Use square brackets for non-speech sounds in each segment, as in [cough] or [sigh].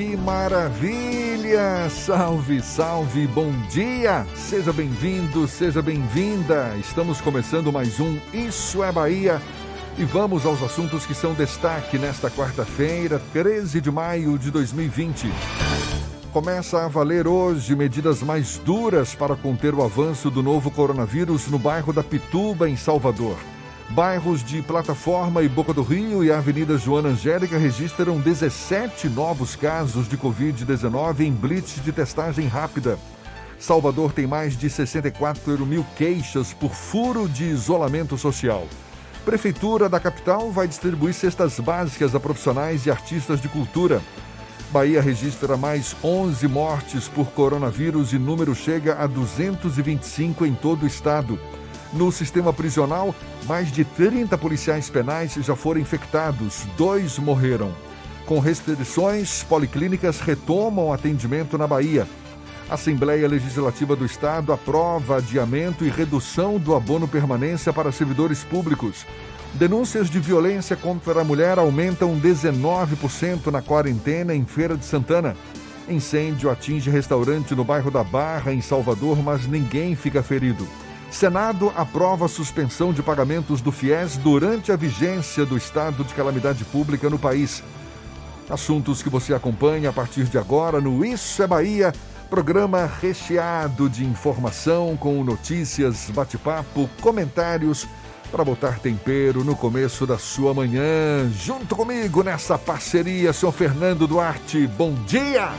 Que maravilha! Salve, salve, bom dia! Seja bem-vindo, seja bem-vinda! Estamos começando mais um Isso é Bahia e vamos aos assuntos que são destaque nesta quarta-feira, 13 de maio de 2020. Começa a valer hoje medidas mais duras para conter o avanço do novo coronavírus no bairro da Pituba, em Salvador. Bairros de Plataforma e Boca do Rio e a Avenida Joana Angélica registram 17 novos casos de Covid-19 em blitz de testagem rápida. Salvador tem mais de 64 mil queixas por furo de isolamento social. Prefeitura da capital vai distribuir cestas básicas a profissionais e artistas de cultura. Bahia registra mais 11 mortes por coronavírus e número chega a 225 em todo o estado. No sistema prisional, mais de 30 policiais penais já foram infectados, dois morreram. Com restrições, policlínicas retomam atendimento na Bahia. A Assembleia Legislativa do Estado aprova adiamento e redução do abono permanência para servidores públicos. Denúncias de violência contra a mulher aumentam 19% na quarentena em Feira de Santana. Incêndio atinge restaurante no bairro da Barra, em Salvador, mas ninguém fica ferido. Senado aprova suspensão de pagamentos do FIES durante a vigência do estado de calamidade pública no país. Assuntos que você acompanha a partir de agora no Isso é Bahia, programa recheado de informação com notícias, bate-papo, comentários para botar tempero no começo da sua manhã. Junto comigo nessa parceria, senhor Fernando Duarte. Bom dia!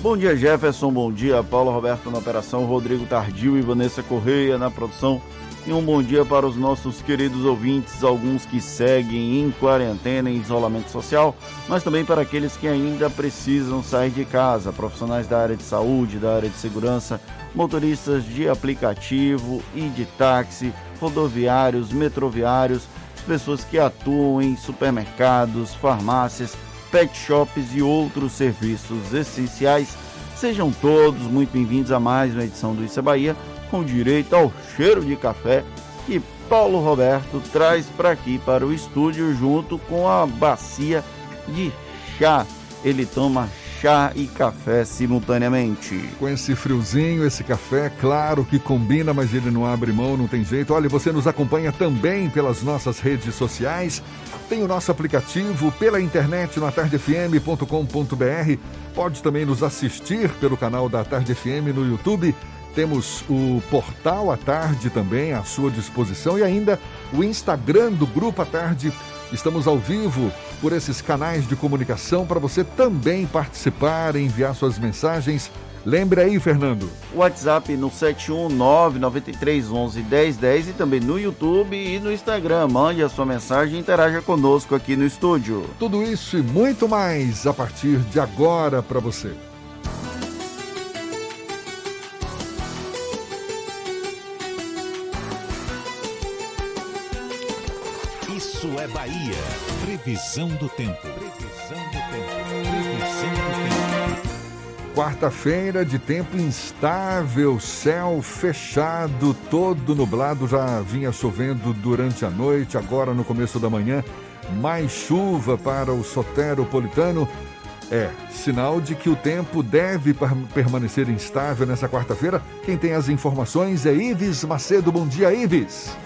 Bom dia, Jefferson. Bom dia, Paulo Roberto na operação, Rodrigo Tardio e Vanessa Correia na produção. E um bom dia para os nossos queridos ouvintes, alguns que seguem em quarentena, em isolamento social, mas também para aqueles que ainda precisam sair de casa, profissionais da área de saúde, da área de segurança, motoristas de aplicativo e de táxi, rodoviários, metroviários, as pessoas que atuam em supermercados, farmácias, pet shops e outros serviços essenciais. Sejam todos muito bem-vindos a mais uma edição do Isso é Bahia, com direito ao cheiro de café que Paulo Roberto traz para aqui para o estúdio junto com a bacia de chá. Ele toma chá e café simultaneamente. Com esse friozinho, esse café, claro que combina, mas ele não abre mão, não tem jeito. Olha, você nos acompanha também pelas nossas redes sociais. Tem o nosso aplicativo pela internet no atardefm.com.br. Pode também nos assistir pelo canal da Tarde FM no YouTube. Temos o portal à tarde também à sua disposição e ainda o Instagram do Grupo à Tarde. Estamos ao vivo por esses canais de comunicação para você também participar, enviar suas mensagens. Lembre aí, Fernando. WhatsApp no 71993111010 e também no YouTube e no Instagram. Mande a sua mensagem e interaja conosco aqui no estúdio. Tudo isso e muito mais a partir de agora para você. Previsão do tempo. Previsão do tempo. Previsão do tempo. Quarta-feira de tempo instável, céu fechado, todo nublado, já vinha chovendo durante a noite, agora no começo da manhã, mais chuva para o soteropolitano. É, sinal de que o tempo deve permanecer instável nessa quarta-feira. Quem tem as informações é Ives Macedo. Bom dia, Ives.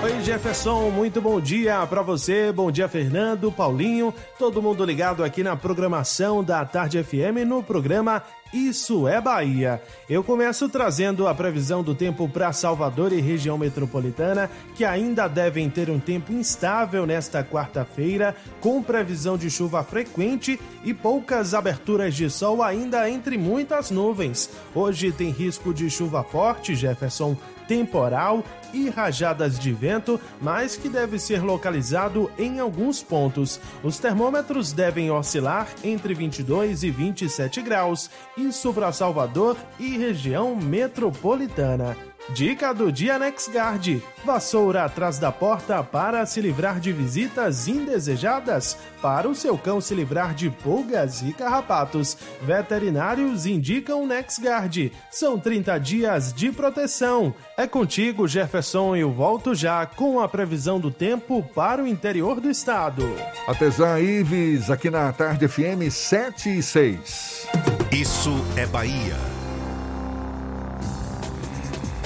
Oi, Jefferson, muito bom dia para você. Bom dia, Fernando, Paulinho, todo mundo ligado aqui na programação da Tarde FM no programa isso é Bahia. Eu começo trazendo a previsão do tempo para Salvador e região metropolitana, que ainda devem ter um tempo instável nesta quarta-feira, com previsão de chuva frequente e poucas aberturas de sol ainda entre muitas nuvens. Hoje tem risco de chuva forte, Jefferson, temporal e rajadas de vento, mas que deve ser localizado em alguns pontos. Os termômetros devem oscilar entre 22 e 27 graus, isso para Salvador e região metropolitana. Dica do dia NexGuard: vassoura atrás da porta para se livrar de visitas indesejadas, para o seu cão se livrar de pulgas e carrapatos. Veterinários indicam NexGuard. São 30 dias de proteção. É contigo, Jefferson, eu volto já com a previsão do tempo para o interior do estado. Até já, Ives, aqui na Tarde FM 7 e 6. Isso é Bahia.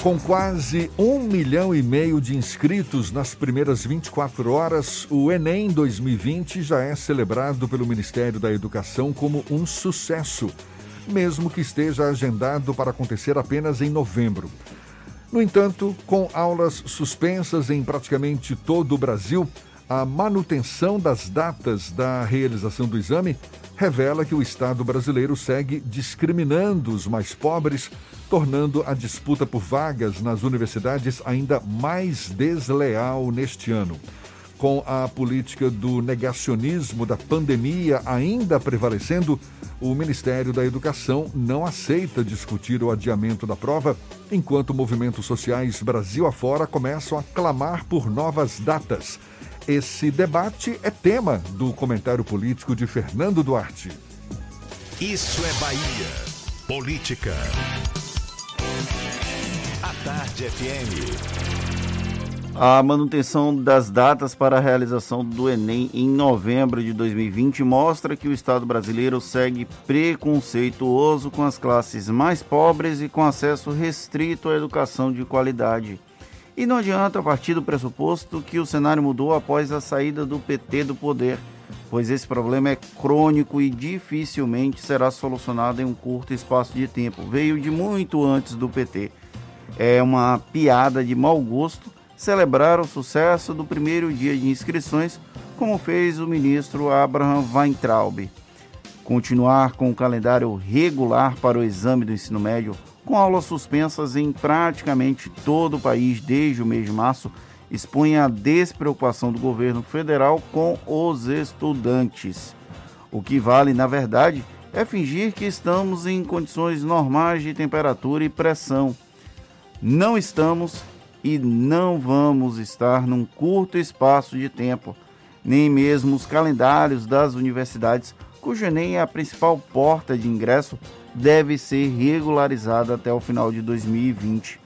Com quase um milhão e meio de inscritos nas primeiras 24 horas, o Enem 2020 já é celebrado pelo Ministério da Educação como um sucesso, mesmo que esteja agendado para acontecer apenas em novembro. No entanto, com aulas suspensas em praticamente todo o Brasil, a manutenção das datas da realização do exame revela que o Estado brasileiro segue discriminando os mais pobres, tornando a disputa por vagas nas universidades ainda mais desleal neste ano. Com a política do negacionismo da pandemia ainda prevalecendo, o Ministério da Educação não aceita discutir o adiamento da prova, enquanto movimentos sociais Brasil afora começam a clamar por novas datas. Esse debate é tema do comentário político de Fernando Duarte. Isso é Bahia. Política. A Tarde FM. A manutenção das datas para a realização do Enem em novembro de 2020 mostra que o Estado brasileiro segue preconceituoso com as classes mais pobres e com acesso restrito à educação de qualidade. E não adianta partir do pressuposto que o cenário mudou após a saída do PT do poder, pois esse problema é crônico e dificilmente será solucionado em um curto espaço de tempo. Veio de muito antes do PT. É uma piada de mau gosto celebrar o sucesso do primeiro dia de inscrições, como fez o ministro Abraham Weintraub. Continuar com o calendário regular para o exame do ensino médio com aulas suspensas em praticamente todo o país desde o mês de março, expõe a despreocupação do governo federal com os estudantes. O que vale, na verdade, é fingir que estamos em condições normais de temperatura e pressão. Não estamos e não vamos estar num curto espaço de tempo, nem mesmo os calendários das universidades, cujo Enem é a principal porta de ingresso deve ser regularizada até o final de 2020.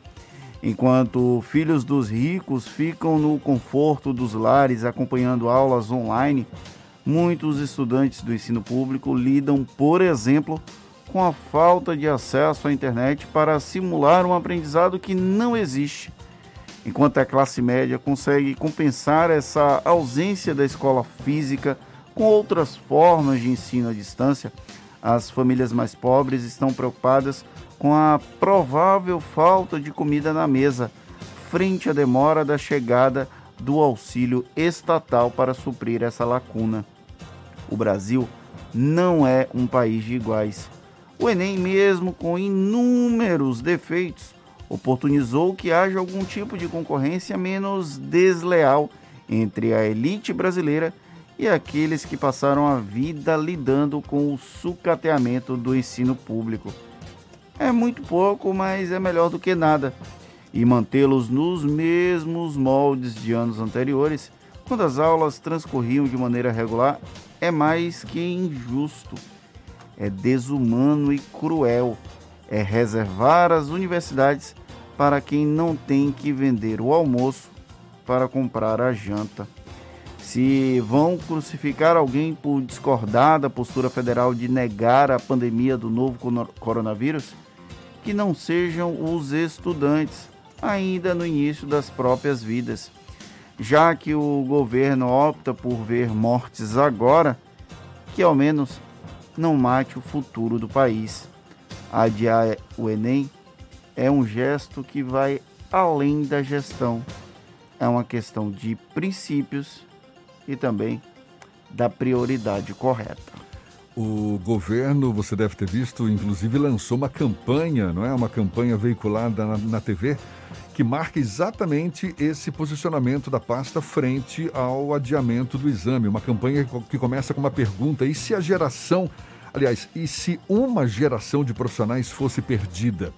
Enquanto filhos dos ricos ficam no conforto dos lares acompanhando aulas online, muitos estudantes do ensino público lidam, por exemplo, com a falta de acesso à internet para simular um aprendizado que não existe. Enquanto a classe média consegue compensar essa ausência da escola física com outras formas de ensino à distância, as famílias mais pobres estão preocupadas com a provável falta de comida na mesa, frente à demora da chegada do auxílio estatal para suprir essa lacuna. O Brasil não é um país de iguais. O Enem, mesmo com inúmeros defeitos, oportunizou que haja algum tipo de concorrência menos desleal entre a elite brasileira e aqueles que passaram a vida lidando com o sucateamento do ensino público. É muito pouco, mas é melhor do que nada. E mantê-los nos mesmos moldes de anos anteriores, quando as aulas transcorriam de maneira regular, é mais que injusto. É desumano e cruel. É reservar as universidades para quem não tem que vender o almoço para comprar a janta. Se vão crucificar alguém por discordar da postura federal de negar a pandemia do novo coronavírus, que não sejam os estudantes, ainda no início das próprias vidas. Já que o governo opta por ver mortes agora, que ao menos não mate o futuro do país. Adiar o Enem é um gesto que vai além da gestão. É uma questão de princípios e também da prioridade correta. O governo, você deve ter visto, inclusive lançou uma campanha, não é? Uma campanha veiculada na, na TV que marca exatamente esse posicionamento da pasta frente ao adiamento do exame. Uma campanha que começa com uma pergunta: e se a geração, aliás, e se uma geração de profissionais fosse perdida?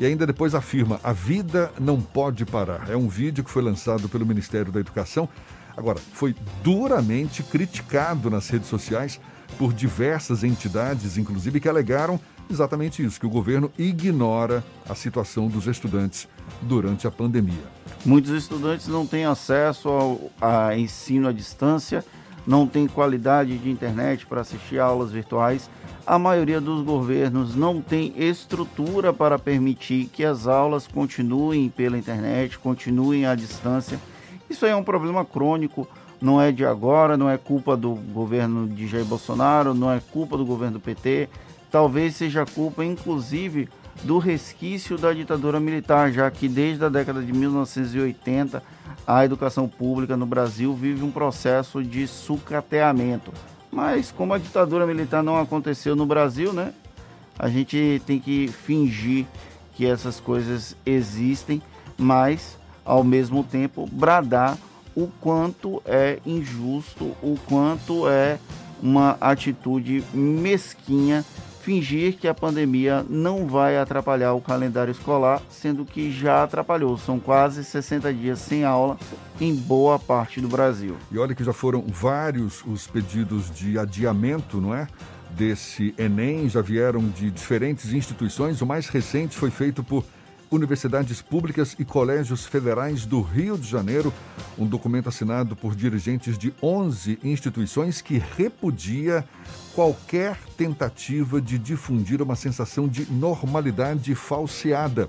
E ainda depois afirma: a vida não pode parar. É um vídeo que foi lançado pelo Ministério da Educação. Agora, foi duramente criticado nas redes sociais por diversas entidades, inclusive, que alegaram exatamente isso, que o governo ignora a situação dos estudantes durante a pandemia. Muitos estudantes não têm acesso ao a ensino à distância, não têm qualidade de internet para assistir aulas virtuais. A maioria dos governos não tem estrutura para permitir que as aulas continuem pela internet, continuem à distância. Isso aí é um problema crônico, não é de agora, não é culpa do governo de Jair Bolsonaro, não é culpa do governo do PT, talvez seja culpa, inclusive, do resquício da ditadura militar, já que desde a década de 1980 a educação pública no Brasil vive um processo de sucateamento. Mas como a ditadura militar não aconteceu no Brasil, né? A gente tem que fingir que essas coisas existem, mas ao mesmo tempo bradar o quanto é injusto, o quanto é uma atitude mesquinha fingir que a pandemia não vai atrapalhar o calendário escolar, sendo que já atrapalhou. São quase 60 dias sem aula em boa parte do Brasil. E olha que já foram vários os pedidos de adiamento, não é? Desse Enem, já vieram de diferentes instituições. O mais recente foi feito por universidades públicas e colégios federais do Rio de Janeiro, um documento assinado por dirigentes de 11 instituições que repudia qualquer tentativa de difundir uma sensação de normalidade falseada,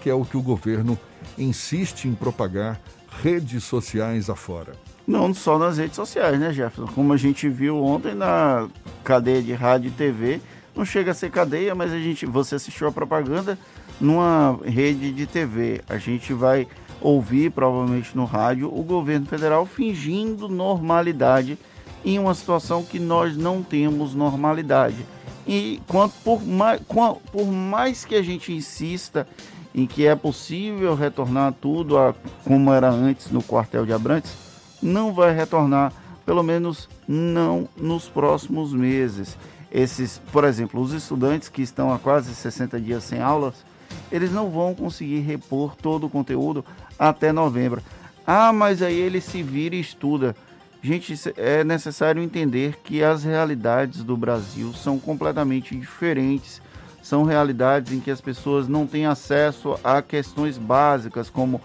que é o que o governo insiste em propagar redes sociais afora. Não só nas redes sociais, né, Jefferson? Como a gente viu ontem na cadeia de rádio e TV, não chega a ser cadeia, mas a gente, você assistiu a propaganda numa rede de TV. A gente vai ouvir, provavelmente no rádio, o governo federal fingindo normalidade em uma situação que nós não temos normalidade. E quanto por mais, por mais que a gente insista em que é possível retornar tudo a como era antes no quartel de Abrantes, não vai retornar, pelo menos não nos próximos meses. Esses, por exemplo, os estudantes que estão há quase 60 dias sem aulas, eles não vão conseguir repor todo o conteúdo até novembro. Ah, mas aí ele se vira e estuda. Gente, é necessário entender que as realidades do Brasil são completamente diferentes. São realidades em que as pessoas não têm acesso a questões básicas como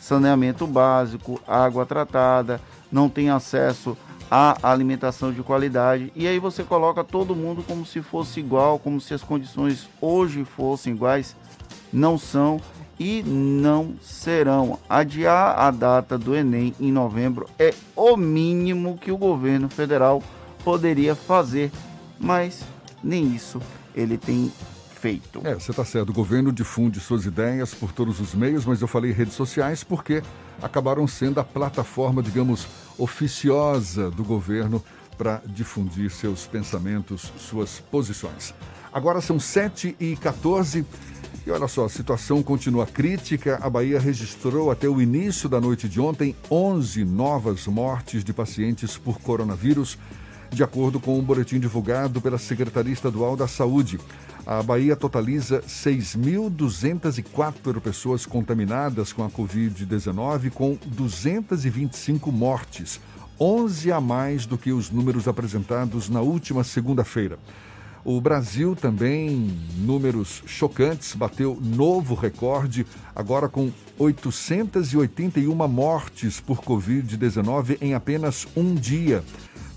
saneamento básico, água tratada, não têm acesso a alimentação de qualidade. E aí você coloca todo mundo como se fosse igual, como se as condições hoje fossem iguais não são e não serão. Adiar a data do Enem em novembro é o mínimo que o governo federal poderia fazer, mas nem isso ele tem feito. É, você está certo. O governo difunde suas ideias por todos os meios, mas eu falei redes sociais porque acabaram sendo a plataforma, digamos, oficiosa do governo para difundir seus pensamentos, suas posições. Agora são 7 e 14 olha só, a situação continua crítica. A Bahia registrou até o início da noite de ontem 11 novas mortes de pacientes por coronavírus, de acordo com um boletim divulgado pela Secretaria Estadual da Saúde. A Bahia totaliza 6.204 pessoas contaminadas com a Covid-19, com 225 mortes, 11 a mais do que os números apresentados na última segunda-feira. O Brasil também, números chocantes, bateu novo recorde, agora com 881 mortes por Covid-19 em apenas um dia,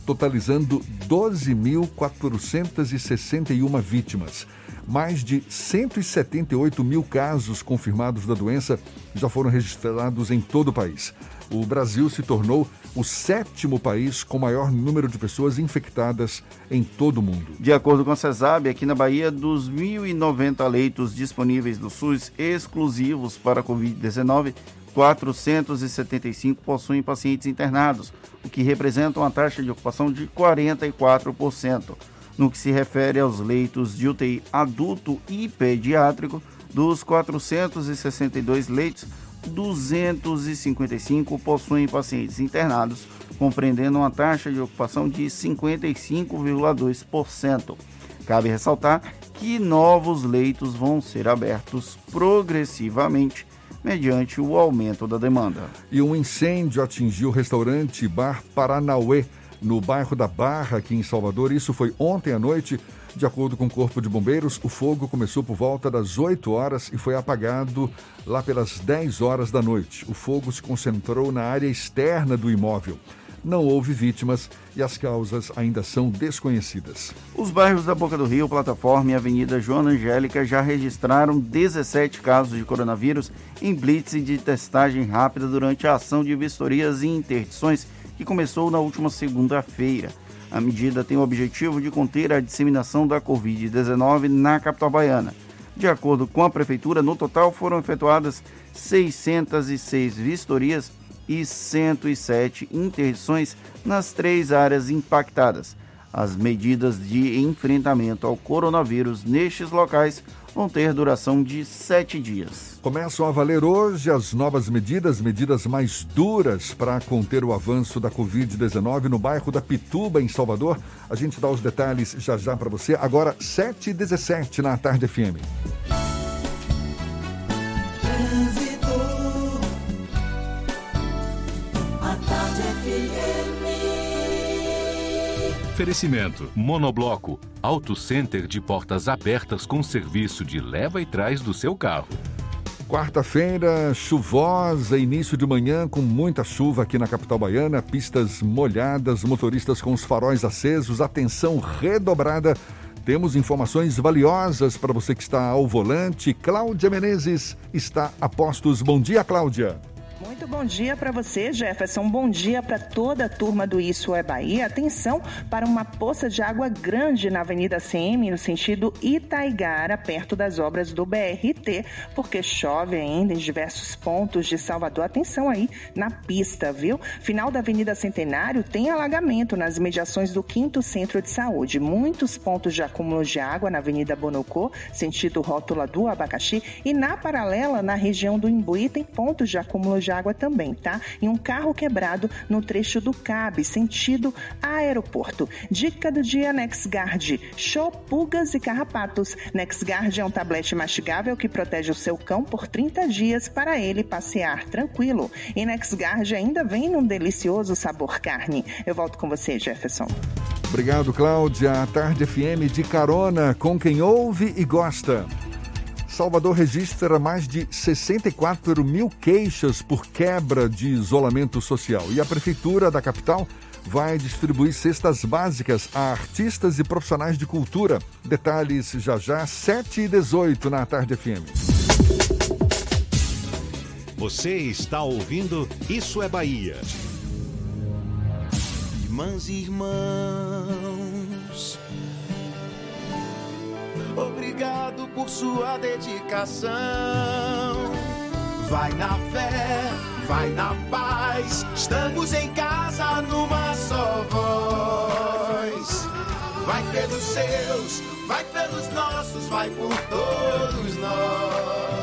totalizando 12.461 vítimas. Mais de 178 mil casos confirmados da doença já foram registrados em todo o país o Brasil se tornou o sétimo país com maior número de pessoas infectadas em todo o mundo. De acordo com a CESAB, aqui na Bahia, dos 1.090 leitos disponíveis do SUS exclusivos para a Covid-19, 475 possuem pacientes internados, o que representa uma taxa de ocupação de 44%. No que se refere aos leitos de UTI adulto e pediátrico, dos 462 leitos, 255 possuem pacientes internados, compreendendo uma taxa de ocupação de 55,2%. Cabe ressaltar que novos leitos vão ser abertos progressivamente mediante o aumento da demanda. E um incêndio atingiu o restaurante Bar Paranauê, no bairro da Barra, aqui em Salvador. Isso foi ontem à noite. De acordo com o Corpo de Bombeiros, o fogo começou por volta das 8 horas e foi apagado lá pelas 10 horas da noite. O fogo se concentrou na área externa do imóvel. Não houve vítimas e as causas ainda são desconhecidas. Os bairros da Boca do Rio, Plataforma e Avenida Joana Angélica já registraram 17 casos de coronavírus em blitz de testagem rápida durante a ação de vistorias e interdições que começou na última segunda-feira. A medida tem o objetivo de conter a disseminação da Covid-19 na capital baiana. De acordo com a Prefeitura, no total foram efetuadas 606 vistorias e 107 interdições nas três áreas impactadas. As medidas de enfrentamento ao coronavírus nestes locais vão ter duração de sete dias. Começam a valer hoje as novas medidas, medidas mais duras para conter o avanço da Covid-19 no bairro da Pituba, em Salvador. A gente dá os detalhes já já para você. Agora, 7h17 na Tarde FM. Oferecimento: Monobloco, Auto Center de portas abertas com serviço de leva e trás do seu carro. Quarta-feira, chuvosa, início de manhã com muita chuva aqui na capital baiana, pistas molhadas, motoristas com os faróis acesos, atenção redobrada. Temos informações valiosas para você que está ao volante. Cláudia Menezes está a postos. Bom dia, Cláudia. Muito bom dia para você, Jefferson. Bom dia para toda a turma do Isso é Bahia. Atenção para uma poça de água grande na Avenida CM, no sentido Itaigara, perto das obras do BRT, porque chove ainda em diversos pontos de Salvador. Atenção aí na pista, viu? Final da Avenida Centenário tem alagamento nas imediações do 5 Centro de Saúde. Muitos pontos de acúmulo de água na Avenida Bonocô, sentido rótula do Abacaxi, e na paralela, na região do Imbuí, tem pontos de acúmulo de água também, tá? E um carro quebrado no trecho do Cabe, sentido aeroporto. Dica do dia NexGuard: show pulgas e carrapatos. NexGuard é um tablete mastigável que protege o seu cão por 30 dias para ele passear tranquilo. E NexGuard ainda vem num delicioso sabor carne. Eu volto com você, Jefferson. Obrigado, Cláudia. A Tarde FM de carona com quem ouve e gosta. Salvador registra mais de 64 mil queixas por quebra de isolamento social e a Prefeitura da capital vai distribuir cestas básicas a artistas e profissionais de cultura. Detalhes já já, 7 e 18 na Tarde FM. Você está ouvindo Isso é Bahia. Irmãs e irmãos, obrigado por sua dedicação. Vai na fé, vai na paz, estamos em casa numa só voz. Vai pelos seus, vai pelos nossos, vai por todos nós.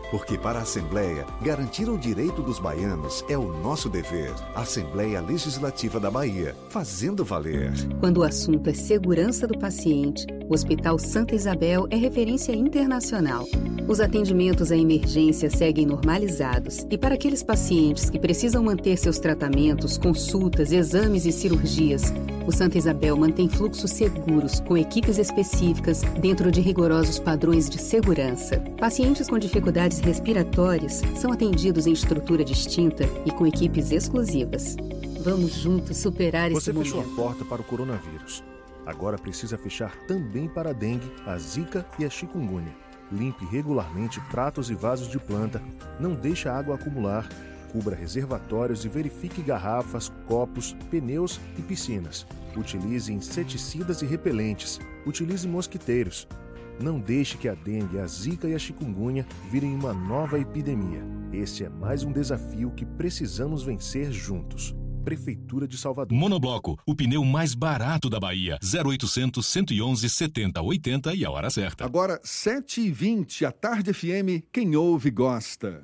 Porque para a Assembleia, garantir o direito dos baianos é o nosso dever. Assembleia Legislativa da Bahia, fazendo valer. Quando o assunto é segurança do paciente, o Hospital Santa Isabel é referência internacional. Os atendimentos à emergência seguem normalizados e para aqueles pacientes que precisam manter seus tratamentos, consultas, exames e cirurgias, o Santa Isabel mantém fluxos seguros com equipes específicas dentro de rigorosos padrões de segurança. Pacientes com dificuldades respiratórias são atendidos em estrutura distinta e com equipes exclusivas. Vamos juntos superar Você esse fechou momento. a porta para o coronavírus. Agora precisa fechar também para a dengue, a zika e a chikungunya. Limpe regularmente pratos e vasos de planta, não deixe a água acumular, cubra reservatórios e verifique garrafas, copos, pneus e piscinas. Utilize inseticidas e repelentes. Utilize mosquiteiros. Não deixe que a dengue, a zika e a chikungunya virem uma nova epidemia. Este é mais um desafio que precisamos vencer juntos. Prefeitura de Salvador. Monobloco, o pneu mais barato da Bahia. 0800 111 70 80 e a hora certa. Agora, 7h20, a Tarde FM, quem ouve gosta.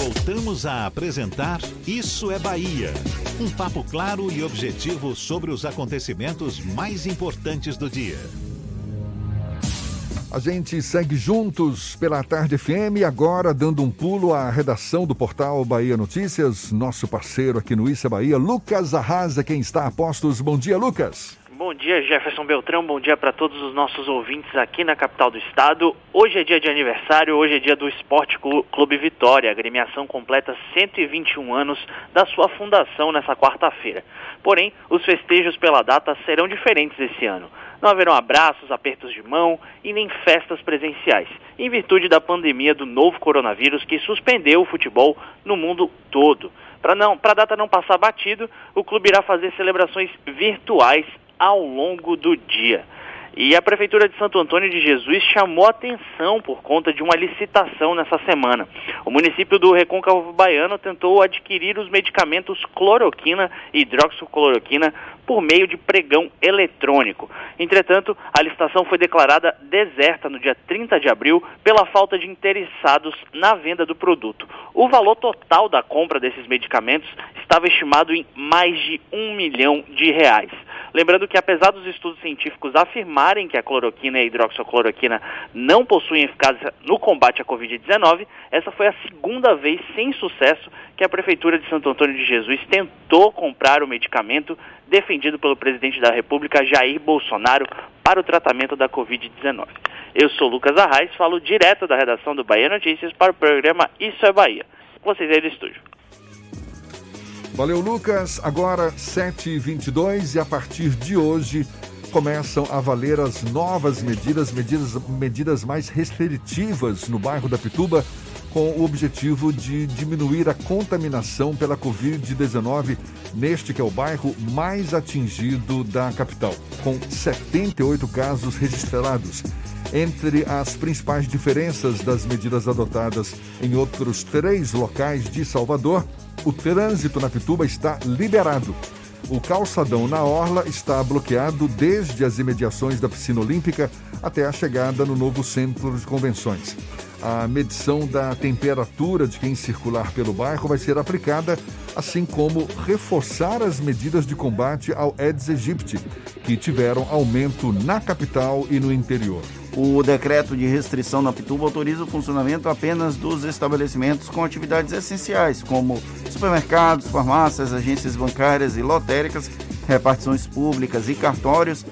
Voltamos a apresentar Isso é Bahia. Um papo claro e objetivo sobre os acontecimentos mais importantes do dia. A gente segue juntos pela Tarde FM, agora dando um pulo à redação do portal Bahia Notícias, nosso parceiro aqui no Isso é Bahia, Lucas Arrasa, quem está a postos. Bom dia, Lucas. Bom dia, Jefferson Beltrão. Bom dia para todos os nossos ouvintes aqui na capital do estado. Hoje é dia de aniversário, hoje é dia do Esporte Clube Vitória. A agremiação completa 121 anos da sua fundação nessa quarta-feira. Porém, os festejos pela data serão diferentes esse ano. Não haverão abraços, apertos de mão e nem festas presenciais, em virtude da pandemia do novo coronavírus que suspendeu o futebol no mundo todo. Para a data não passar batido, o clube irá fazer celebrações virtuais ao longo do dia. E a Prefeitura de Santo Antônio de Jesus chamou atenção por conta de uma licitação nessa semana. O município do Recôncavo Baiano tentou adquirir os medicamentos cloroquina e hidroxicloroquina por meio de pregão eletrônico. Entretanto, a licitação foi declarada deserta no dia 30 de abril pela falta de interessados na venda do produto. O valor total da compra desses medicamentos estava estimado em mais de um milhão de reais. Lembrando que, apesar dos estudos científicos afirmarem que a cloroquina e a hidroxicloroquina não possuem eficácia no combate à Covid-19, essa foi a segunda vez sem sucesso que a Prefeitura de Santo Antônio de Jesus tentou comprar o medicamento defendido pelo presidente da República, Jair Bolsonaro, para o tratamento da Covid-19. Eu sou Lucas Arraes, falo direto da redação do Bahia Notícias para o programa Isso é Bahia. Vocês aí do estúdio. Valeu, Lucas. Agora, 7h22 e a partir de hoje começam a valer as novas medidas, medidas, medidas mais restritivas no bairro da Pituba, com o objetivo de diminuir a contaminação pela Covid-19 neste que é o bairro mais atingido da capital, com 78 casos registrados. Entre as principais diferenças das medidas adotadas em outros três locais de Salvador, o trânsito na Pituba está liberado. O calçadão na Orla está bloqueado desde as imediações da piscina olímpica até a chegada no novo centro de convenções. A medição da temperatura de quem circular pelo bairro vai ser aplicada, assim como reforçar as medidas de combate ao Aedes aegypti, que tiveram aumento na capital e no interior. O decreto de restrição na Pituba autoriza o funcionamento apenas dos estabelecimentos com atividades essenciais, como supermercados, farmácias, agências bancárias e lotéricas, repartições públicas e cartórios,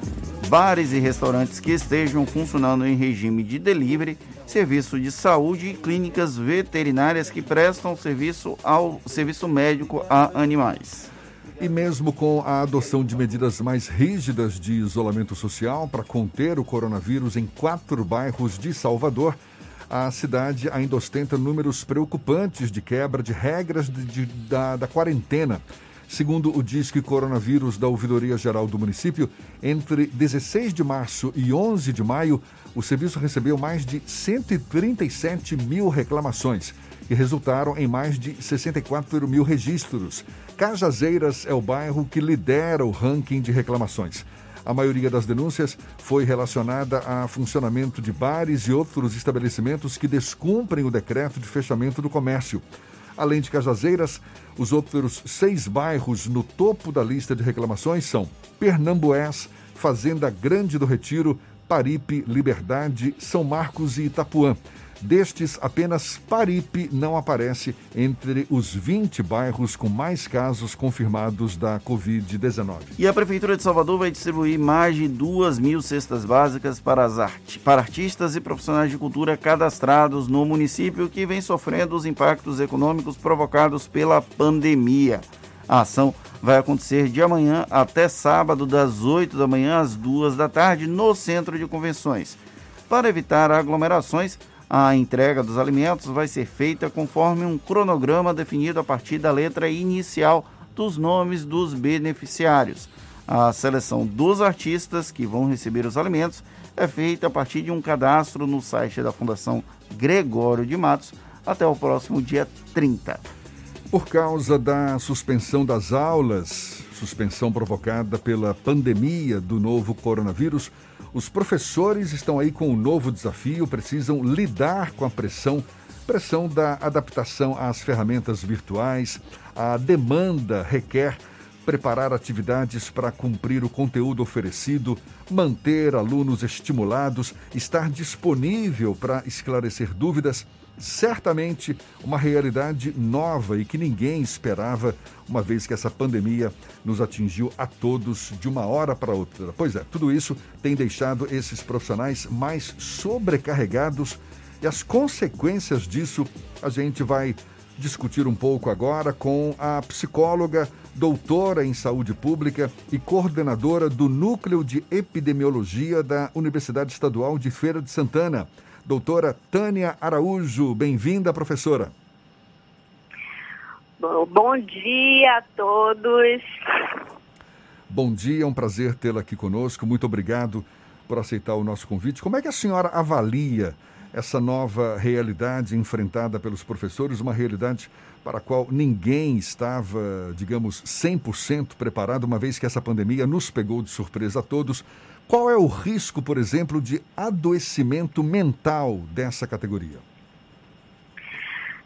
bares e restaurantes que estejam funcionando em regime de delivery, serviço de saúde e clínicas veterinárias que prestam serviço ao serviço médico a animais. E mesmo com a adoção de medidas mais rígidas de isolamento social para conter o coronavírus em quatro bairros de Salvador, a cidade ainda ostenta números preocupantes de quebra de regras de, de, da, da quarentena. Segundo o Disque Coronavírus da Ouvidoria Geral do município, entre 16 de março e 11 de maio, o serviço recebeu mais de 137 mil reclamações, que resultaram em mais de 64 mil registros. Cajazeiras é o bairro que lidera o ranking de reclamações. A maioria das denúncias foi relacionada a funcionamento de bares e outros estabelecimentos que descumprem o decreto de fechamento do comércio. Além de Cajazeiras, os outros seis bairros no topo da lista de reclamações são Pernambués, Fazenda Grande do Retiro, Paripe, Liberdade, São Marcos e Itapuã. Destes, apenas Paripe não aparece entre os 20 bairros com mais casos confirmados da Covid-19. E a Prefeitura de Salvador vai distribuir mais de 2 mil cestas básicas para, as art... para artistas e profissionais de cultura cadastrados no município que vem sofrendo os impactos econômicos provocados pela pandemia. A ação vai acontecer de amanhã até sábado, das 8 da manhã às 2 da tarde, no Centro de Convenções. Para evitar aglomerações, a entrega dos alimentos vai ser feita conforme um cronograma definido a partir da letra inicial dos nomes dos beneficiários. A seleção dos artistas que vão receber os alimentos é feita a partir de um cadastro no site da Fundação Gregório de Matos até o próximo dia 30. Por causa da suspensão das aulas, suspensão provocada pela pandemia do novo coronavírus, os professores estão aí com um novo desafio, precisam lidar com a pressão, pressão da adaptação às ferramentas virtuais. A demanda requer preparar atividades para cumprir o conteúdo oferecido, manter alunos estimulados, estar disponível para esclarecer dúvidas certamente uma realidade nova e que ninguém esperava, uma vez que essa pandemia nos atingiu a todos de uma hora para outra. Pois é, tudo isso tem deixado esses profissionais mais sobrecarregados e as consequências disso a gente vai discutir um pouco agora com a psicóloga, doutora em saúde pública e coordenadora do Núcleo de Epidemiologia da Universidade Estadual de Feira de Santana doutora Tânia Araújo. Bem-vinda, professora. Bom dia a todos. Bom dia, é um prazer tê-la aqui conosco. Muito obrigado por aceitar o nosso convite. Como é que a senhora avalia essa nova realidade enfrentada pelos professores, uma realidade para a qual ninguém estava, digamos, 100% preparado, uma vez que essa pandemia nos pegou de surpresa a todos. Qual é o risco, por exemplo, de adoecimento mental dessa categoria?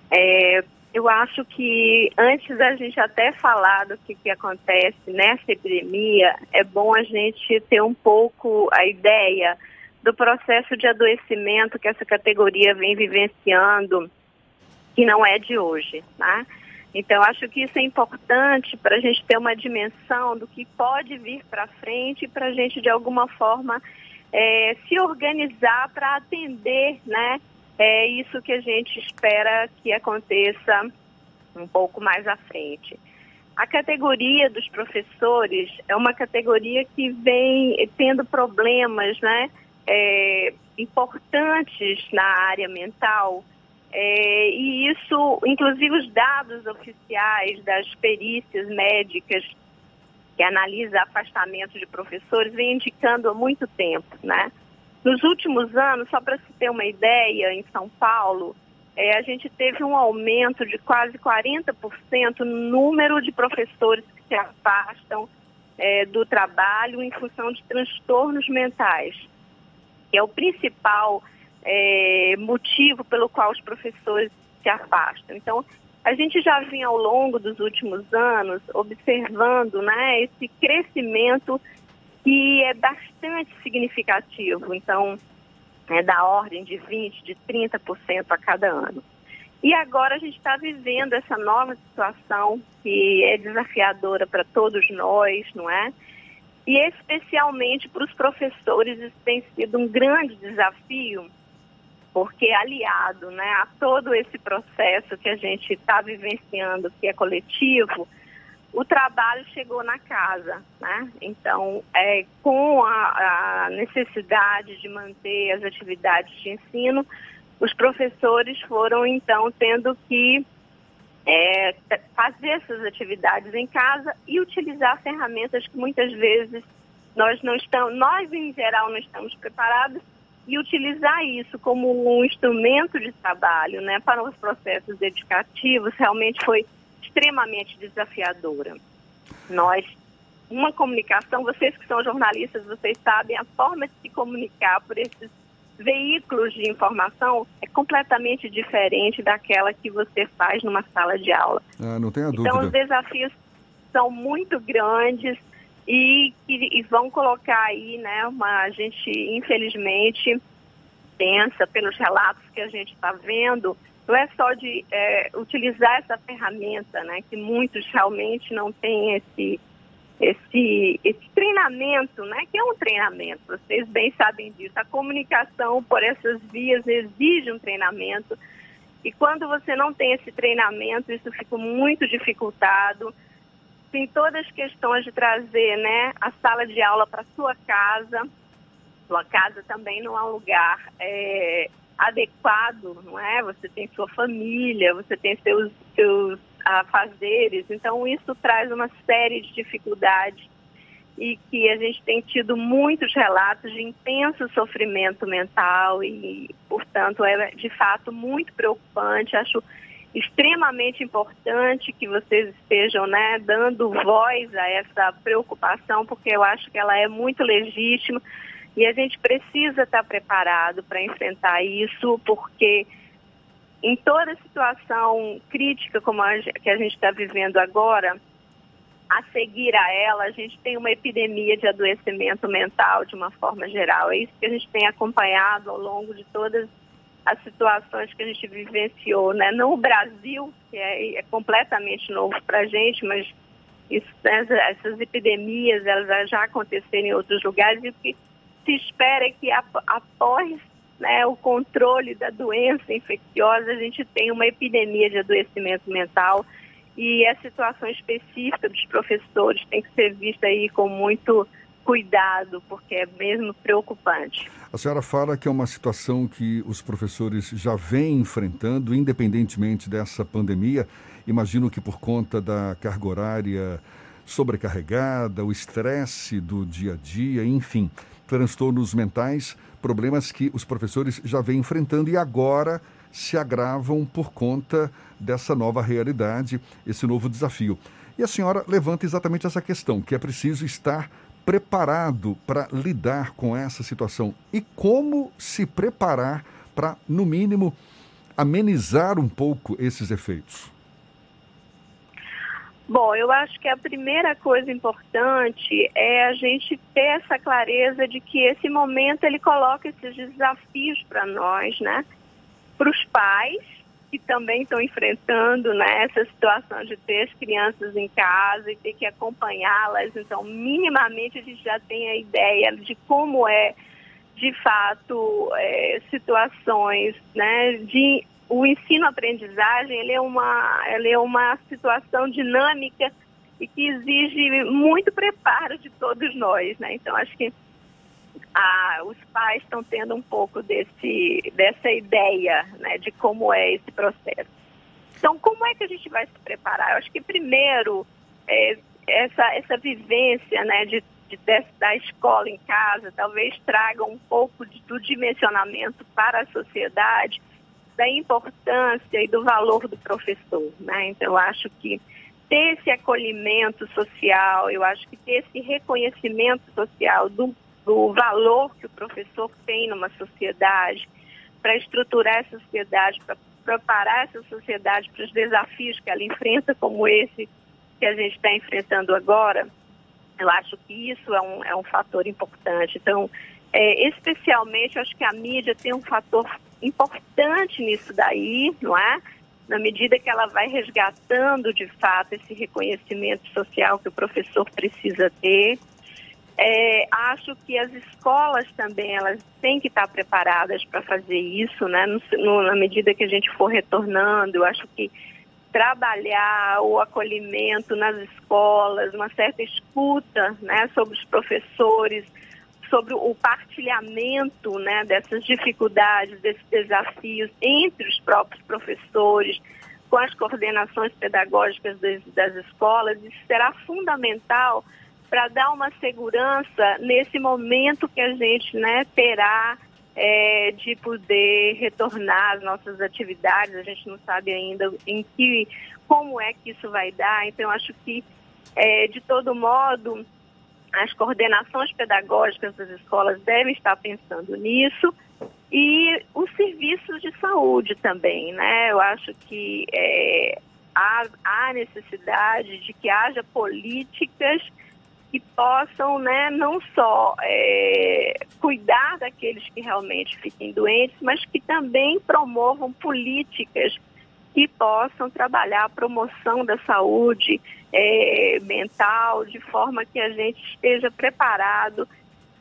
É, eu acho que antes da gente até falar do que, que acontece nessa epidemia, é bom a gente ter um pouco a ideia do processo de adoecimento que essa categoria vem vivenciando, que não é de hoje, né? Então, acho que isso é importante para a gente ter uma dimensão do que pode vir para frente e para a gente, de alguma forma, é, se organizar para atender né, é isso que a gente espera que aconteça um pouco mais à frente. A categoria dos professores é uma categoria que vem tendo problemas né, é, importantes na área mental, é, e isso, inclusive os dados oficiais das perícias médicas que analisa afastamento de professores, vem indicando há muito tempo, né? Nos últimos anos, só para se ter uma ideia, em São Paulo, é, a gente teve um aumento de quase 40% no número de professores que se afastam é, do trabalho em função de transtornos mentais, que é o principal é, motivo pelo qual os professores se afastam. Então, a gente já vinha ao longo dos últimos anos observando né, esse crescimento que é bastante significativo. Então, é da ordem de 20%, de 30% a cada ano. E agora a gente está vivendo essa nova situação que é desafiadora para todos nós, não é? E especialmente para os professores, isso tem sido um grande desafio, porque aliado né, a todo esse processo que a gente está vivenciando, que é coletivo, o trabalho chegou na casa, né? Então, é, com a, a necessidade de manter as atividades de ensino, os professores foram então tendo que é, fazer essas atividades em casa e utilizar ferramentas que muitas vezes nós não estamos, nós em geral não estamos preparados e utilizar isso como um instrumento de trabalho, né, para os processos educativos realmente foi extremamente desafiadora. Nós, uma comunicação, vocês que são jornalistas, vocês sabem a forma de se comunicar por esses veículos de informação é completamente diferente daquela que você faz numa sala de aula. Ah, não tenha dúvida. Então, os desafios são muito grandes e, e, e vão colocar aí, né, uma, a gente, infelizmente, pensa pelos relatos que a gente está vendo, não é só de é, utilizar essa ferramenta, né, que muitos realmente não têm esse, esse, esse treinamento, né, que é um treinamento, vocês bem sabem disso. A comunicação por essas vias exige um treinamento e quando você não tem esse treinamento, isso fica muito dificultado. Tem todas as questões de trazer né, a sala de aula para sua casa. Sua casa também não é um lugar é, adequado, não é? Você tem sua família, você tem seus, seus afazeres, então isso traz uma série de dificuldades e que a gente tem tido muitos relatos de intenso sofrimento mental e, portanto, é de fato muito preocupante. Acho extremamente importante que vocês estejam né, dando voz a essa preocupação, porque eu acho que ela é muito legítima. E a gente precisa estar preparado para enfrentar isso, porque em toda situação crítica como a que a gente está vivendo agora, a seguir a ela, a gente tem uma epidemia de adoecimento mental de uma forma geral. É isso que a gente tem acompanhado ao longo de todas as situações que a gente vivenciou, né? No Brasil, que é, é completamente novo para a gente, mas isso, né, essas epidemias elas já aconteceram em outros lugares e o que se espera que após né, o controle da doença infecciosa, a gente tem uma epidemia de adoecimento mental e a situação específica dos professores tem que ser vista aí com muito cuidado, porque é mesmo preocupante. A senhora fala que é uma situação que os professores já vêm enfrentando, independentemente dessa pandemia. Imagino que por conta da carga horária sobrecarregada, o estresse do dia a dia, enfim transtornos mentais, problemas que os professores já vêm enfrentando e agora se agravam por conta dessa nova realidade, esse novo desafio. E a senhora levanta exatamente essa questão, que é preciso estar preparado para lidar com essa situação. E como se preparar para, no mínimo, amenizar um pouco esses efeitos? Bom, eu acho que a primeira coisa importante é a gente ter essa clareza de que esse momento ele coloca esses desafios para nós, né? Para os pais que também estão enfrentando né, essa situação de ter as crianças em casa e ter que acompanhá-las. Então, minimamente a gente já tem a ideia de como é de fato é, situações né, de o ensino-aprendizagem ele é, uma, ele é uma situação dinâmica e que exige muito preparo de todos nós, né? Então, acho que os pais estão tendo um pouco desse, dessa ideia né, de como é esse processo. Então, como é que a gente vai se preparar? Eu acho que, primeiro, é, essa, essa vivência né, de, de, da escola em casa talvez traga um pouco de, do dimensionamento para a sociedade da importância e do valor do professor, né? Então, eu acho que ter esse acolhimento social, eu acho que ter esse reconhecimento social do, do valor que o professor tem numa sociedade, para estruturar essa sociedade, para preparar essa sociedade para os desafios que ela enfrenta, como esse que a gente está enfrentando agora, eu acho que isso é um, é um fator importante. Então, é, especialmente, eu acho que a mídia tem um fator importante nisso daí, não é? Na medida que ela vai resgatando, de fato, esse reconhecimento social que o professor precisa ter. É, acho que as escolas também elas têm que estar preparadas para fazer isso, né? No, no, na medida que a gente for retornando, eu acho que trabalhar o acolhimento nas escolas, uma certa escuta, né, sobre os professores, sobre o partilhamento, né, dessas dificuldades, desses desafios entre os próprios professores, com as coordenações pedagógicas das, das escolas, isso será fundamental para dar uma segurança nesse momento que a gente né, terá é, de poder retornar às nossas atividades. A gente não sabe ainda em que, como é que isso vai dar. Então, acho que, é, de todo modo, as coordenações pedagógicas das escolas devem estar pensando nisso e os serviços de saúde também, né? Eu acho que é, há, há necessidade de que haja políticas que possam, né, não só é, cuidar daqueles que realmente fiquem doentes, mas que também promovam políticas que possam trabalhar a promoção da saúde é, mental, de forma que a gente esteja preparado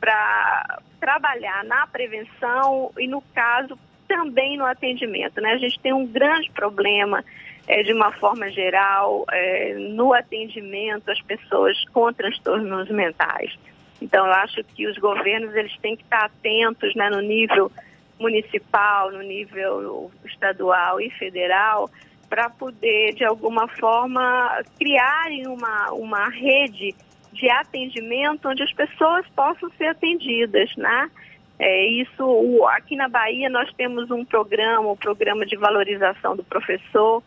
para trabalhar na prevenção e, no caso, também no atendimento. Né? A gente tem um grande problema é, de uma forma geral, é, no atendimento às pessoas com transtornos mentais. Então, eu acho que os governos eles têm que estar atentos né, no nível municipal, no nível estadual e federal, para poder, de alguma forma, criarem uma, uma rede de atendimento onde as pessoas possam ser atendidas, né? É, isso, aqui na Bahia nós temos um programa, o um programa de valorização do professor,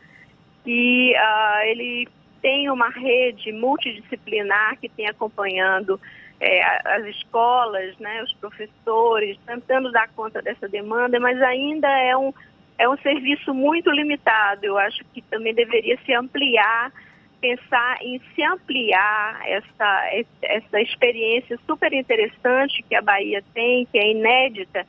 que uh, ele tem uma rede multidisciplinar que tem acompanhando é, as escolas, né, os professores, tentando dar conta dessa demanda, mas ainda é um, é um serviço muito limitado. Eu acho que também deveria se ampliar, pensar em se ampliar essa, essa experiência super interessante que a Bahia tem, que é inédita,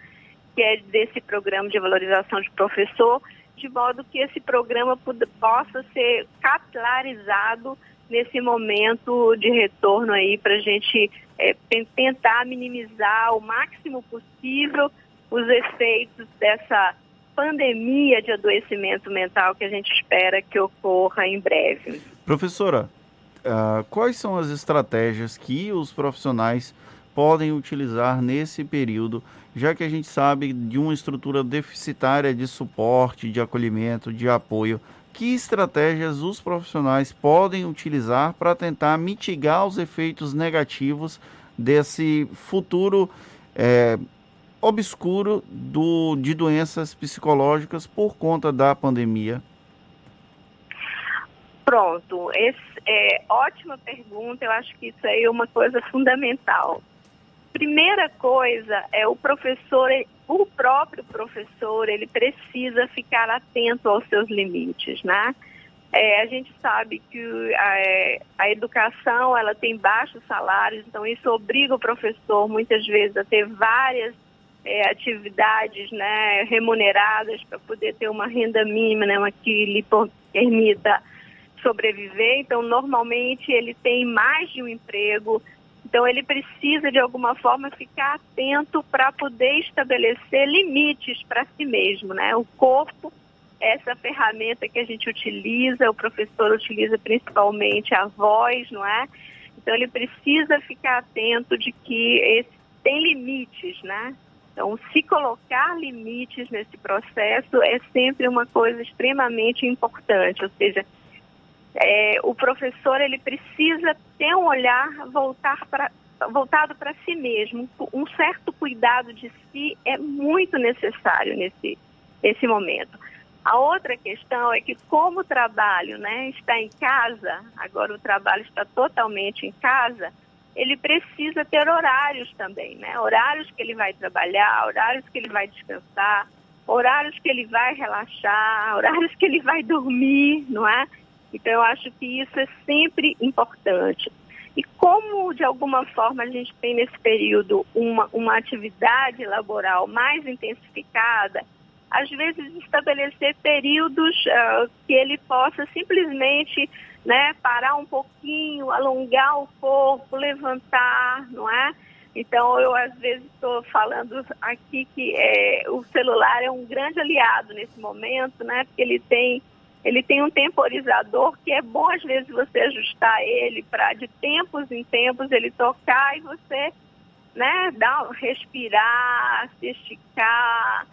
que é desse programa de valorização de professor, de modo que esse programa possa ser capilarizado nesse momento de retorno aí para a gente é, tentar minimizar o máximo possível os efeitos dessa pandemia de adoecimento mental que a gente espera que ocorra em breve. Professora, uh, quais são as estratégias que os profissionais podem utilizar nesse período já que a gente sabe de uma estrutura deficitária de suporte, de acolhimento, de apoio, que estratégias os profissionais podem utilizar para tentar mitigar os efeitos negativos desse futuro é, obscuro do, de doenças psicológicas por conta da pandemia? Pronto, esse, é, ótima pergunta. Eu acho que isso aí é uma coisa fundamental primeira coisa é o professor, o próprio professor, ele precisa ficar atento aos seus limites, né? É, a gente sabe que a, é, a, educação ela tem baixos salários, então isso obriga o professor muitas vezes a ter várias é, atividades né, remuneradas para poder ter uma renda mínima, né, uma que lhe permita sobreviver. Então, normalmente ele tem mais de um emprego, então, ele precisa, de alguma forma, ficar atento para poder estabelecer limites para si mesmo, né? O corpo, essa ferramenta que a gente utiliza, o professor utiliza principalmente a voz, não é? Então, ele precisa ficar atento de que esse, tem limites, né? Então, se colocar limites nesse processo é sempre uma coisa extremamente importante, ou seja, é, o professor ele precisa ter um olhar voltar pra, voltado para si mesmo. Um certo cuidado de si é muito necessário nesse, nesse momento. A outra questão é que como o trabalho né, está em casa, agora o trabalho está totalmente em casa, ele precisa ter horários também, né? Horários que ele vai trabalhar, horários que ele vai descansar, horários que ele vai relaxar, horários que ele vai dormir, não é? Então eu acho que isso é sempre importante. E como de alguma forma a gente tem nesse período uma, uma atividade laboral mais intensificada, às vezes estabelecer períodos uh, que ele possa simplesmente né, parar um pouquinho, alongar o corpo, levantar, não é? Então eu às vezes estou falando aqui que é, o celular é um grande aliado nesse momento, né? Porque ele tem ele tem um temporizador que é bom às vezes você ajustar ele para de tempos em tempos ele tocar e você né, dar, respirar, se esticar,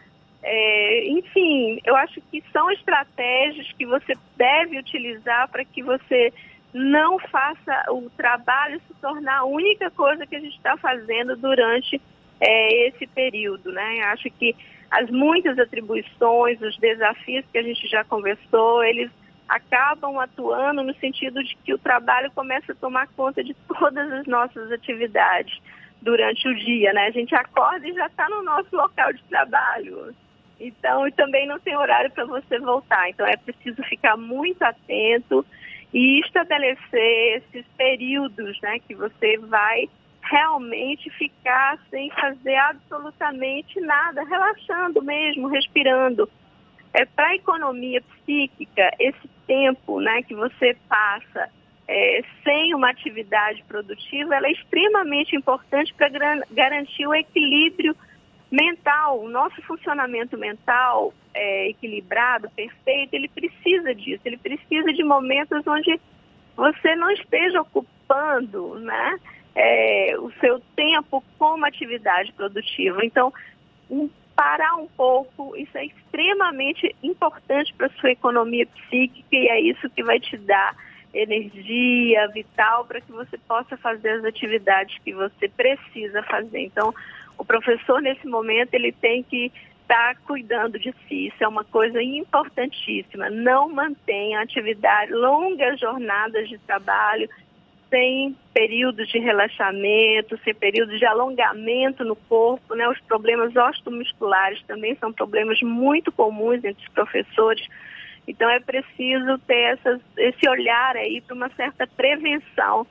é, enfim, eu acho que são estratégias que você deve utilizar para que você não faça o trabalho se tornar a única coisa que a gente está fazendo durante é, esse período, né? Acho que as muitas atribuições, os desafios que a gente já conversou, eles acabam atuando no sentido de que o trabalho começa a tomar conta de todas as nossas atividades durante o dia, né? A gente acorda e já está no nosso local de trabalho. Então, e também não tem horário para você voltar. Então, é preciso ficar muito atento e estabelecer esses períodos, né, que você vai realmente ficar sem fazer absolutamente nada, relaxando mesmo, respirando. É para a economia psíquica esse tempo, né, que você passa é, sem uma atividade produtiva, ela é extremamente importante para garantir o equilíbrio mental, o nosso funcionamento mental é, equilibrado, perfeito, ele precisa disso, ele precisa de momentos onde você não esteja ocupando né, é, o seu tempo com uma atividade produtiva. Então, parar um pouco, isso é extremamente importante para a sua economia psíquica e é isso que vai te dar energia vital para que você possa fazer as atividades que você precisa fazer. Então, o professor, nesse momento, ele tem que estar tá cuidando de si. Isso é uma coisa importantíssima. Não mantenha atividade, longas jornadas de trabalho, sem períodos de relaxamento, sem períodos de alongamento no corpo. Né? Os problemas osteomusculares também são problemas muito comuns entre os professores. Então é preciso ter essas, esse olhar aí para uma certa prevenção.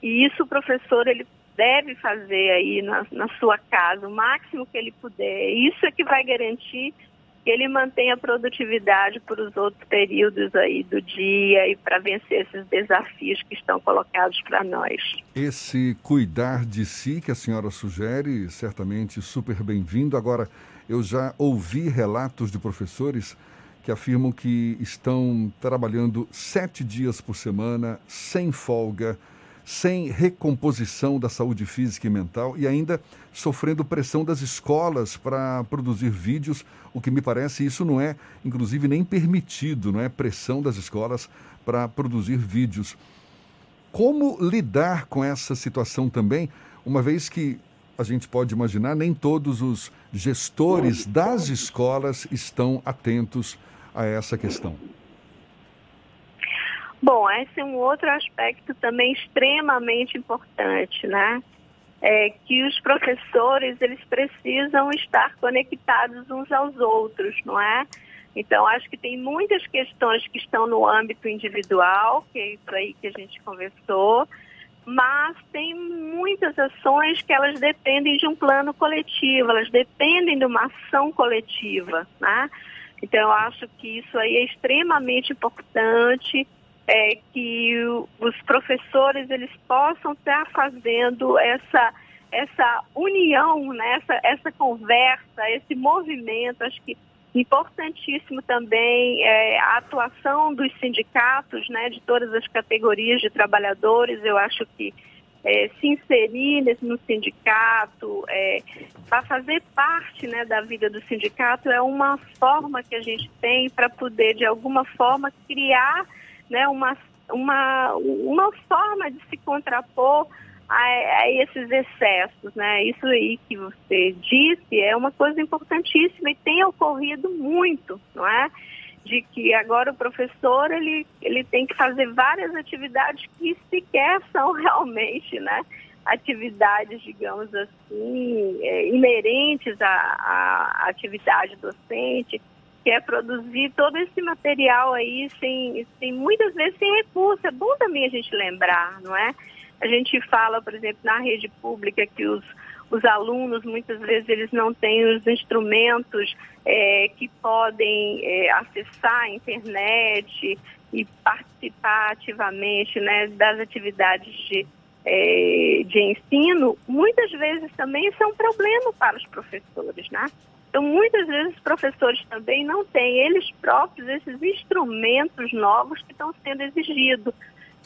E isso o professor ele deve fazer aí na, na sua casa, o máximo que ele puder. Isso é que vai garantir ele mantenha a produtividade para os outros períodos aí do dia e para vencer esses desafios que estão colocados para nós. Esse cuidar de si que a senhora sugere, certamente super bem-vindo. Agora, eu já ouvi relatos de professores que afirmam que estão trabalhando sete dias por semana, sem folga, sem recomposição da saúde física e mental e ainda sofrendo pressão das escolas para produzir vídeos, o que me parece isso não é, inclusive, nem permitido, não é pressão das escolas para produzir vídeos. Como lidar com essa situação também, uma vez que a gente pode imaginar, nem todos os gestores das escolas estão atentos a essa questão? Bom, esse é um outro aspecto também extremamente importante, né? É que os professores, eles precisam estar conectados uns aos outros, não é? Então, acho que tem muitas questões que estão no âmbito individual, que é isso aí que a gente conversou, mas tem muitas ações que elas dependem de um plano coletivo, elas dependem de uma ação coletiva, né? Então, eu acho que isso aí é extremamente importante é, que os professores eles possam estar fazendo essa essa união, né, essa, essa conversa, esse movimento, acho que importantíssimo também é, a atuação dos sindicatos, né, de todas as categorias de trabalhadores, eu acho que é, se inserir nesse, no sindicato, é, para fazer parte né, da vida do sindicato é uma forma que a gente tem para poder, de alguma forma, criar né, uma, uma, uma forma de se contrapor a, a, esses excessos, né? Isso aí que você disse é uma coisa importantíssima e tem ocorrido muito, não é? De que agora o professor ele, ele tem que fazer várias atividades que sequer são [laughs] realmente, né? atividades, digamos assim, é, inerentes à, à, atividade docente, que é produzir todo esse material aí sem, sem muitas vezes sem recurso. É bom também a gente lembrar, não é? A gente fala, por exemplo, na rede pública que os, os alunos muitas vezes eles não têm os instrumentos é, que podem é, acessar a internet e participar ativamente né, das atividades de é, de ensino, muitas vezes também isso é um problema para os professores, né? Então, muitas vezes os professores também não têm eles próprios esses instrumentos novos que estão sendo exigidos.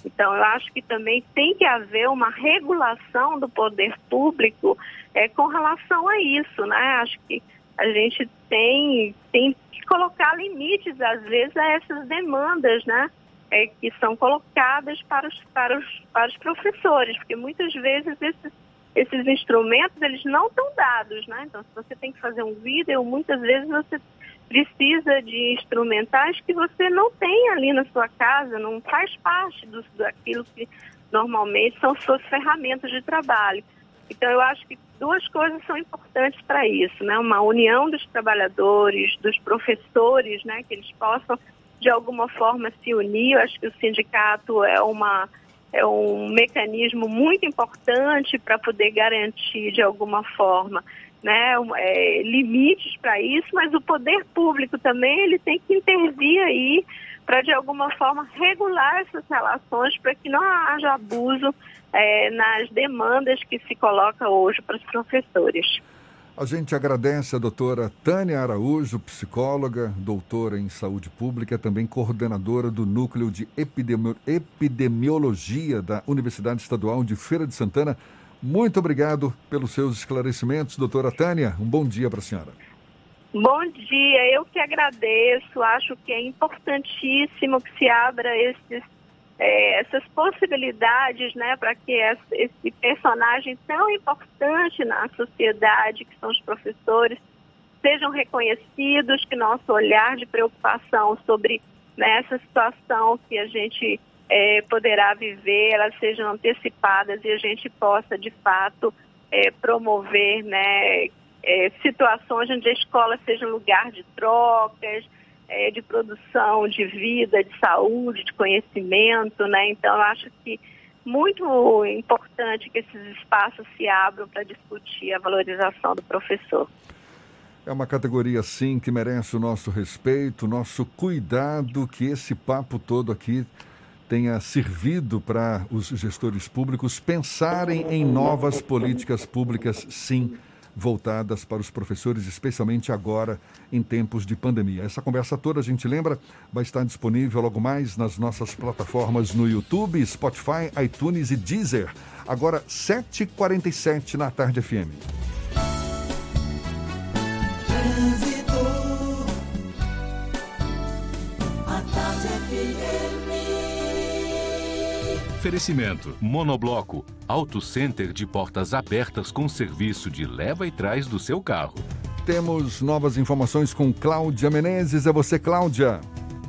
Então, eu acho que também tem que haver uma regulação do poder público é, com relação a isso, né? Acho que a gente tem, tem que colocar limites, às vezes, a essas demandas, né? é, que são colocadas para os, para, os, para os professores, porque muitas vezes esses, esses instrumentos eles não estão dados, né? Então, se você tem que fazer um vídeo, muitas vezes você precisa de instrumentais que você não tem ali na sua casa, não faz parte do, daquilo que normalmente são suas ferramentas de trabalho. Então, eu acho que duas coisas são importantes para isso, né? Uma união dos trabalhadores, dos professores, né? Que eles possam de alguma forma se unir. Eu acho que o sindicato é uma é um mecanismo muito importante para poder garantir de alguma forma né, é, limites para isso, mas o poder público também ele tem que intervir aí para de alguma forma regular essas relações para que não haja abuso é, nas demandas que se coloca hoje para os professores. A gente agradece a doutora Tânia Araújo, psicóloga, doutora em saúde pública, também coordenadora do Núcleo de Epidemiologia da Universidade Estadual de Feira de Santana. Muito obrigado pelos seus esclarecimentos, doutora Tânia. Um bom dia para a senhora. Bom dia, eu que agradeço. Acho que é importantíssimo que se abra esses é, essas possibilidades né, para que esse personagem tão importante na sociedade, que são os professores, sejam reconhecidos, que nosso olhar de preocupação sobre né, essa situação que a gente é, poderá viver, elas sejam antecipadas e a gente possa, de fato, é, promover né, é, situações onde a escola seja um lugar de trocas, é, de produção de vida, de saúde, de conhecimento, né? Então, eu acho que muito importante que esses espaços se abram para discutir a valorização do professor. É uma categoria, sim, que merece o nosso respeito, o nosso cuidado, que esse papo todo aqui tenha servido para os gestores públicos pensarem em novas políticas públicas, sim, voltadas para os professores, especialmente agora em tempos de pandemia. Essa conversa toda, a gente lembra, vai estar disponível logo mais nas nossas plataformas no YouTube, Spotify, iTunes e Deezer. Agora, 7h47 na Tarde FM. Oferecimento: Monobloco, Auto Center de portas abertas com serviço de leva e trás do seu carro. Temos novas informações com Cláudia Menezes. É você, Cláudia.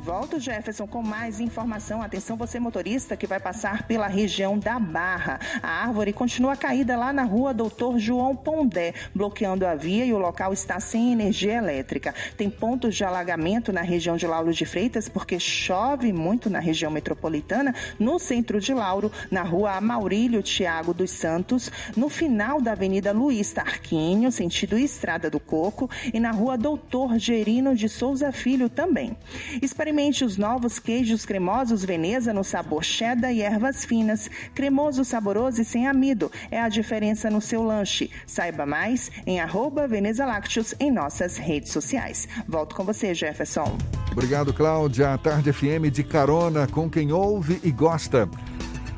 Volto, Jefferson, com mais informação. Atenção, você motorista que vai passar pela região da Barra. A árvore continua caída lá na rua Doutor João Pondé, bloqueando a via e o local está sem energia elétrica. Tem pontos de alagamento na região de Lauro de Freitas, porque chove muito na região metropolitana, no centro de Lauro, na rua Amaurílio Tiago dos Santos, no final da Avenida Luiz Tarquinho, sentido Estrada do Coco, e na rua Doutor Gerino de Souza Filho também. Experimente Experimente os novos queijos cremosos Veneza no sabor cheddar e ervas finas. Cremoso, saboroso e sem amido. É a diferença no seu lanche. Saiba mais em arroba Veneza Lácteos em nossas redes sociais. Volto com você, Jefferson. Obrigado, Cláudia. A Tarde FM de carona com quem ouve e gosta.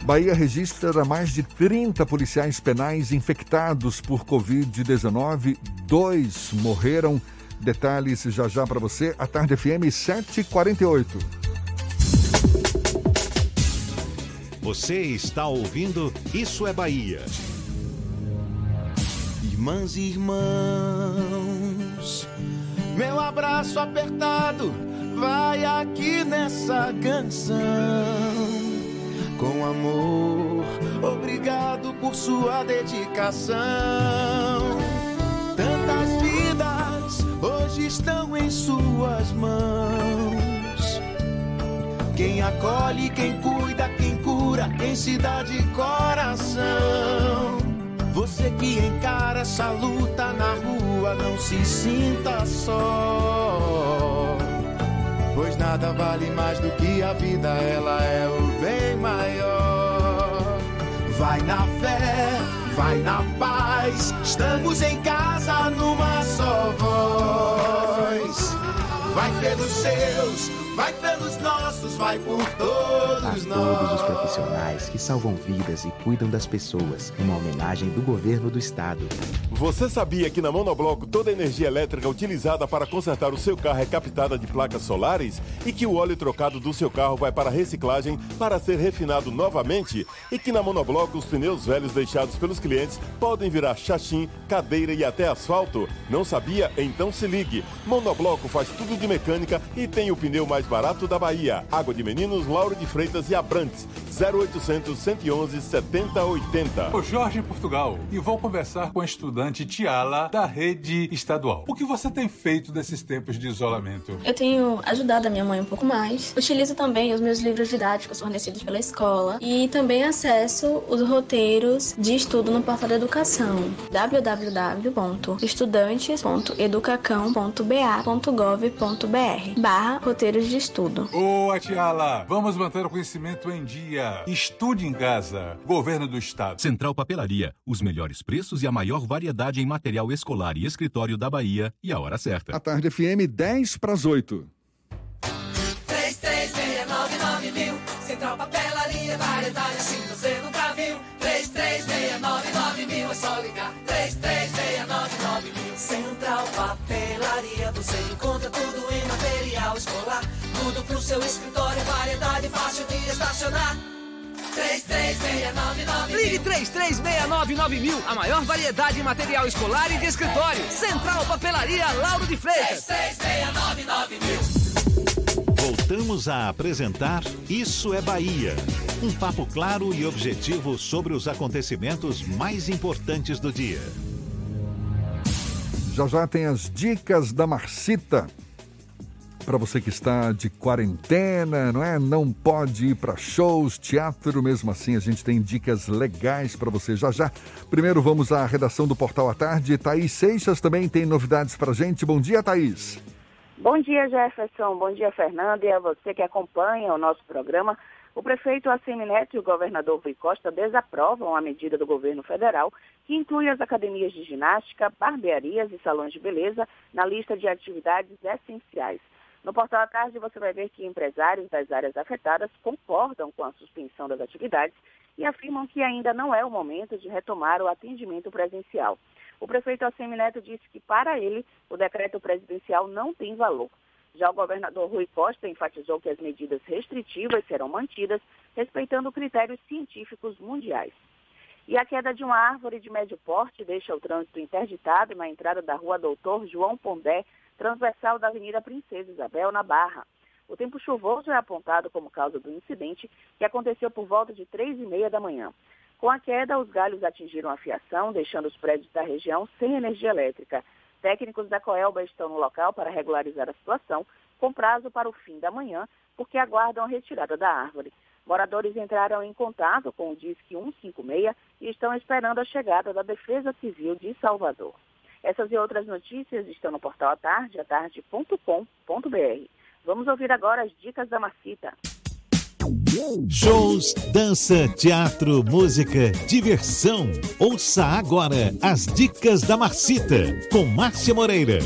Bahia registra mais de 30 policiais penais infectados por Covid-19. Dois morreram Detalhes já já para você, a Tarde FM 748. Você está ouvindo Isso é Bahia. Irmãs e irmãos, meu abraço apertado vai aqui nessa canção. Com amor, Obrigado por sua dedicação. Hoje estão em suas mãos. Quem acolhe, quem cuida, quem cura, quem se dá de coração. Você que encara essa luta na rua, não se sinta só. Pois nada vale mais do que a vida, ela é o bem maior. Vai na fé, vai na paz, estamos em casa numa só voz. Vai pelos seus, vai pelos nossos, vai por todos a nós. todos os profissionais que salvam vidas e cuidam das pessoas, uma homenagem do governo do estado. Você sabia que na Monobloco toda a energia elétrica utilizada para consertar o seu carro é captada de placas solares e que o óleo trocado do seu carro vai para reciclagem para ser refinado novamente e que na Monobloco os pneus velhos deixados pelos clientes podem virar chachim, cadeira e até asfalto? Não sabia? Então se ligue. Monobloco faz tudo de mecânica e tem o pneu mais barato da Bahia. Água de Meninos, Lauro de Freitas e Abrantes. 0800 111 7080. Sou Jorge em Portugal e vou conversar com a estudante Tiala da rede estadual. O que você tem feito nesses tempos de isolamento? Eu tenho ajudado a minha mãe um pouco mais. Utilizo também os meus livros didáticos fornecidos pela escola e também acesso os roteiros de estudo no portal da educação www.estudantes.educacão.ba.gov.br barra roteiros de estudo. Boa, Tiala! Vamos manter o conhecimento em dia. Estude em casa. Governo do Estado. Central Papelaria. Os melhores preços e a maior variedade em material escolar e escritório da Bahia. E a hora certa. A tarde FM 10 para as 8. 3369 mil. Central Papelaria, variedade assim Tudo pro seu escritório, variedade fácil de estacionar. 3369 Ligue 3369 mil, a maior variedade em material escolar e de escritório. Central Papelaria Lauro de Freitas. 3369 mil. Voltamos a apresentar Isso é Bahia. Um papo claro e objetivo sobre os acontecimentos mais importantes do dia. Já já tem as dicas da Marcita. Para você que está de quarentena, não é? Não pode ir para shows, teatro, mesmo assim a gente tem dicas legais para você já já. Primeiro vamos à redação do Portal à Tarde. Thaís Seixas também tem novidades para gente. Bom dia, Thaís. Bom dia, Jefferson. Bom dia, Fernando. E a você que acompanha o nosso programa. O prefeito Assemineto e o governador Rui Costa desaprovam a medida do governo federal que inclui as academias de ginástica, barbearias e salões de beleza na lista de atividades essenciais. No portal à tarde você vai ver que empresários das áreas afetadas concordam com a suspensão das atividades e afirmam que ainda não é o momento de retomar o atendimento presencial. O prefeito Assemineto disse que, para ele, o decreto presidencial não tem valor. Já o governador Rui Costa enfatizou que as medidas restritivas serão mantidas, respeitando critérios científicos mundiais. E a queda de uma árvore de médio porte deixa o trânsito interditado na entrada da rua Doutor João Pondé, transversal da Avenida Princesa Isabel, na Barra. O tempo chuvoso é apontado como causa do incidente, que aconteceu por volta de três e meia da manhã. Com a queda, os galhos atingiram a fiação, deixando os prédios da região sem energia elétrica. Técnicos da Coelba estão no local para regularizar a situação, com prazo para o fim da manhã, porque aguardam a retirada da árvore. Moradores entraram em contato com o DISC 156 e estão esperando a chegada da Defesa Civil de Salvador. Essas e outras notícias estão no portal atarde, atarde.com.br. Vamos ouvir agora as dicas da Macita. Shows, dança, teatro, música, diversão. Ouça agora as dicas da Marcita com Márcia Moreira.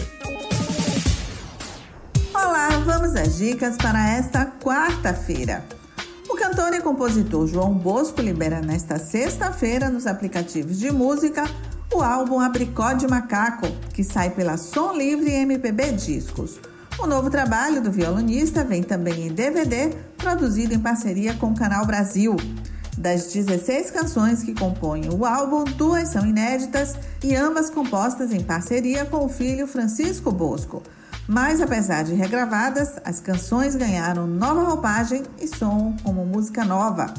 Olá, vamos às dicas para esta quarta-feira. O cantor e compositor João Bosco libera nesta sexta-feira nos aplicativos de música o álbum Abricó de Macaco, que sai pela Som Livre MPB Discos. O novo trabalho do violonista vem também em DVD, produzido em parceria com o Canal Brasil. Das 16 canções que compõem o álbum, duas são inéditas e ambas compostas em parceria com o filho Francisco Bosco. Mas, apesar de regravadas, as canções ganharam nova roupagem e som como música nova.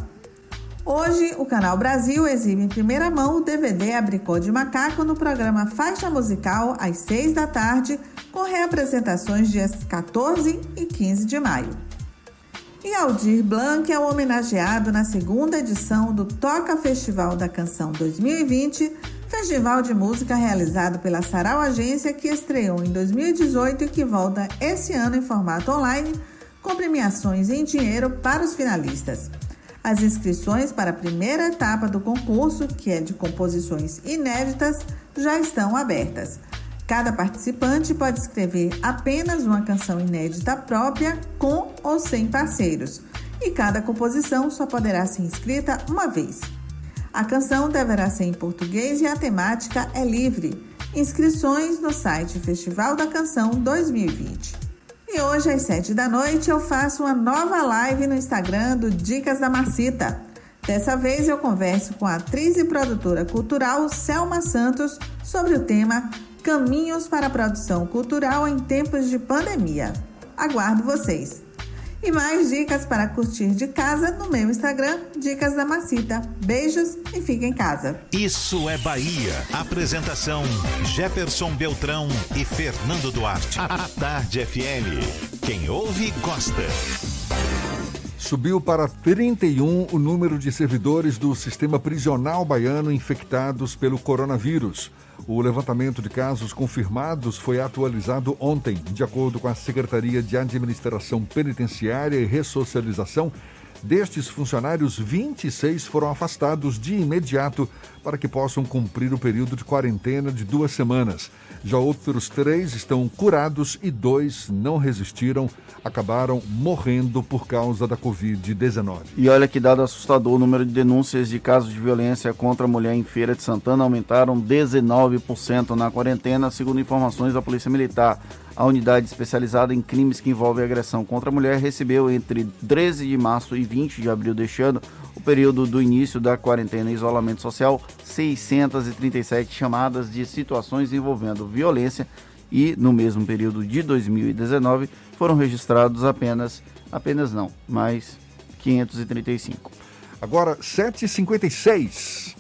Hoje, o Canal Brasil exibe em primeira mão o DVD Abricô de Macaco no programa Faixa Musical às 6 da tarde, com reapresentações dias 14 e 15 de maio. E Aldir Blanc é o homenageado na segunda edição do Toca Festival da Canção 2020, festival de música realizado pela Sarau Agência que estreou em 2018 e que volta esse ano em formato online, com premiações em dinheiro para os finalistas. As inscrições para a primeira etapa do concurso, que é de composições inéditas, já estão abertas. Cada participante pode escrever apenas uma canção inédita própria, com ou sem parceiros, e cada composição só poderá ser inscrita uma vez. A canção deverá ser em português e a temática é livre. Inscrições no site Festival da Canção 2020. E hoje, às 7 da noite, eu faço uma nova live no Instagram do Dicas da Marcita. Dessa vez eu converso com a atriz e produtora cultural Selma Santos sobre o tema Caminhos para a Produção Cultural em Tempos de Pandemia. Aguardo vocês! E mais dicas para curtir de casa no meu Instagram, Dicas da Macita. Beijos e fiquem em casa. Isso é Bahia. Apresentação: Jefferson Beltrão e Fernando Duarte. A Tarde FM. Quem ouve, gosta. Subiu para 31 o número de servidores do sistema prisional baiano infectados pelo coronavírus. O levantamento de casos confirmados foi atualizado ontem. De acordo com a Secretaria de Administração Penitenciária e Ressocialização, destes funcionários, 26 foram afastados de imediato para que possam cumprir o período de quarentena de duas semanas. Já outros três estão curados e dois não resistiram, acabaram morrendo por causa da Covid-19. E olha que dado assustador, o número de denúncias de casos de violência contra a mulher em Feira de Santana aumentaram 19% na quarentena, segundo informações da Polícia Militar. A unidade especializada em crimes que envolvem agressão contra a mulher recebeu entre 13 de março e 20 de abril deste ano o período do início da quarentena e isolamento social, 637 chamadas de situações envolvendo violência e, no mesmo período de 2019, foram registrados apenas, apenas não, mais 535. Agora, 7h56.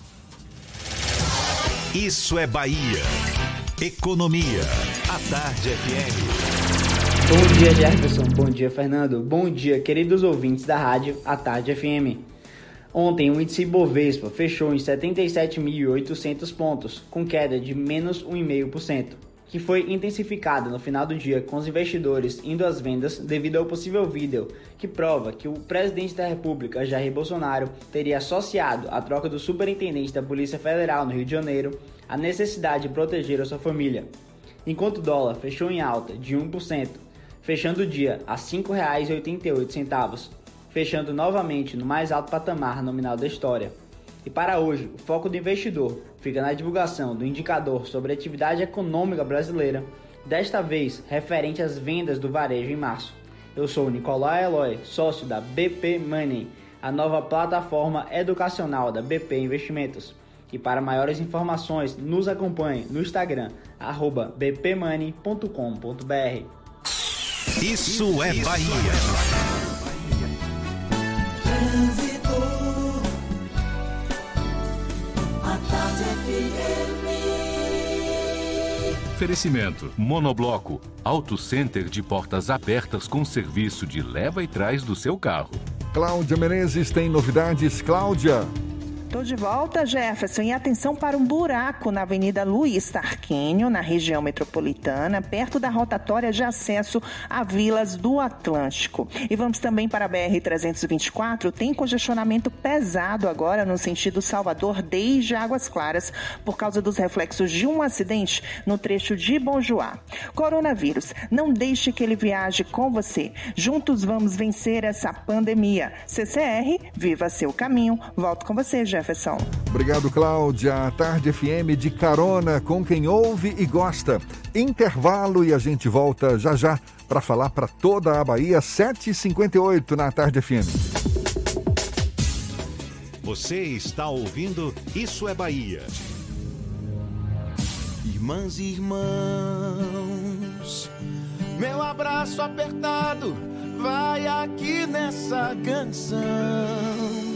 Isso é Bahia. Economia. A Tarde FM. Bom dia, Jefferson. Bom dia, Fernando. Bom dia, queridos ouvintes da rádio A Tarde FM. Ontem, o índice Bovespa fechou em 77.800 pontos, com queda de menos 1,5%, que foi intensificada no final do dia com os investidores indo às vendas devido ao possível vídeo que prova que o presidente da República, Jair Bolsonaro, teria associado a troca do superintendente da Polícia Federal no Rio de Janeiro à necessidade de proteger a sua família. Enquanto o dólar fechou em alta de 1%, fechando o dia a R$ 5,88 fechando novamente no mais alto patamar nominal da história. E para hoje, o foco do investidor fica na divulgação do indicador sobre a atividade econômica brasileira, desta vez referente às vendas do varejo em março. Eu sou Nicolai Eloy, sócio da BP Money, a nova plataforma educacional da BP Investimentos. E para maiores informações, nos acompanhe no Instagram, bpmoney.com.br. Isso é Bahia. Trânsito. A tarde FM. Oferecimento: Monobloco, Auto Center de portas abertas com serviço de leva e trás do seu carro. Cláudia Menezes tem novidades. Cláudia. Estou de volta, Jefferson, e atenção para um buraco na Avenida Luiz Tarquínio, na região metropolitana, perto da rotatória de acesso a Vilas do Atlântico. E vamos também para a BR-324, tem congestionamento pesado agora no sentido Salvador desde Águas Claras, por causa dos reflexos de um acidente no trecho de Bom Joá. Coronavírus, não deixe que ele viaje com você. Juntos vamos vencer essa pandemia. CCR, viva seu caminho. Volto com você, Jefferson. Obrigado, Cláudia. Tarde FM de carona com quem ouve e gosta. Intervalo e a gente volta já já para falar para toda a Bahia, 7h58 na Tarde FM. Você está ouvindo Isso é Bahia. Irmãs e irmãos, meu abraço apertado vai aqui nessa canção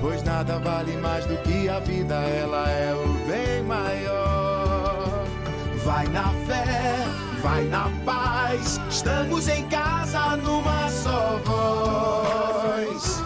Pois nada vale mais do que a vida, ela é o bem maior. Vai na fé, vai na paz, estamos em casa numa só voz.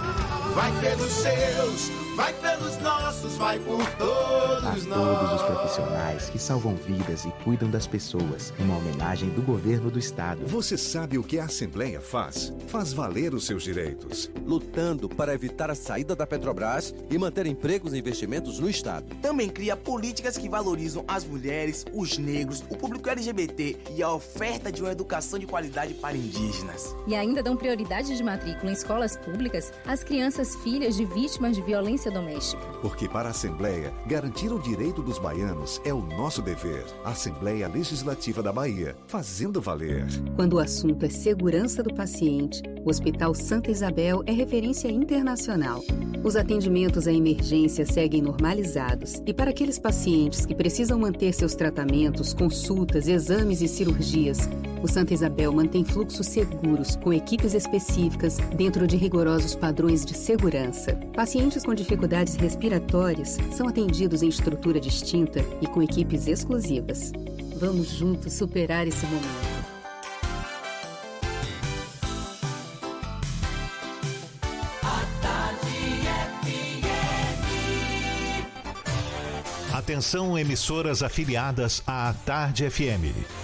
Vai pelos seus, vai pelos nossos, vai por todos A todos nós. os profissionais que salvam vidas e cuidam das pessoas, uma homenagem do governo do estado. Você sabe o que a Assembleia faz? Faz valer os seus direitos. Lutando para evitar a saída da Petrobras e manter empregos e investimentos no Estado. Também cria políticas que valorizam as mulheres, os negros, o público LGBT e a oferta de uma educação de qualidade para indígenas. E ainda dão prioridade de matrícula em escolas públicas às crianças filhas de vítimas de violência doméstica. Porque para a Assembleia, garantir o direito dos baianos é o nosso dever. Assembleia Legislativa da Bahia, fazendo valer. Quando o assunto é segurança do paciente, o Hospital Santa Isabel é referência internacional. Os atendimentos à emergência seguem normalizados e para aqueles pacientes que precisam manter seus tratamentos, consultas, exames e cirurgias, o Santa Isabel mantém fluxos seguros com equipes específicas dentro de rigorosos padrões de segurança. Pacientes com dificuldades respiratórias são atendidos em estrutura distinta e com equipes exclusivas. Vamos juntos superar esse momento. Atenção, emissoras afiliadas à Tarde FM.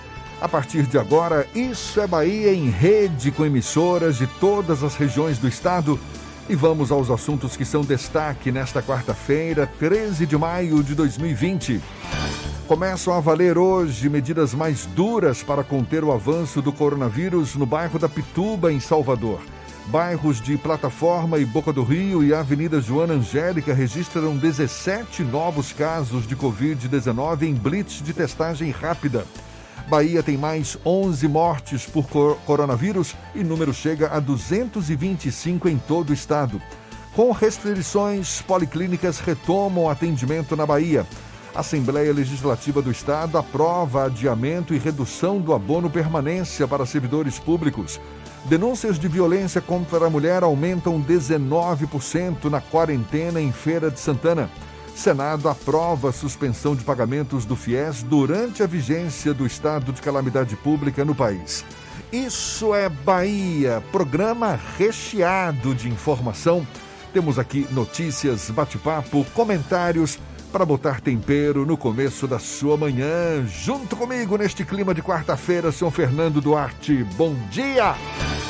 A partir de agora, Isso é Bahia em rede com emissoras de todas as regiões do estado. E vamos aos assuntos que são destaque nesta quarta-feira, 13 de maio de 2020. Começam a valer hoje medidas mais duras para conter o avanço do coronavírus no bairro da Pituba, em Salvador. Bairros de Plataforma e Boca do Rio e Avenida Joana Angélica registram 17 novos casos de Covid-19 em blitz de testagem rápida. Bahia tem mais 11 mortes por cor coronavírus e número chega a 225 em todo o estado. Com restrições, policlínicas retomam atendimento na Bahia. A Assembleia Legislativa do Estado aprova adiamento e redução do abono permanência para servidores públicos. Denúncias de violência contra a mulher aumentam 19% na quarentena em Feira de Santana. Senado aprova a suspensão de pagamentos do FIES durante a vigência do estado de calamidade pública no país. Isso é Bahia, programa recheado de informação. Temos aqui notícias, bate-papo, comentários para botar tempero no começo da sua manhã. Junto comigo neste clima de quarta-feira, São Fernando Duarte. Bom dia!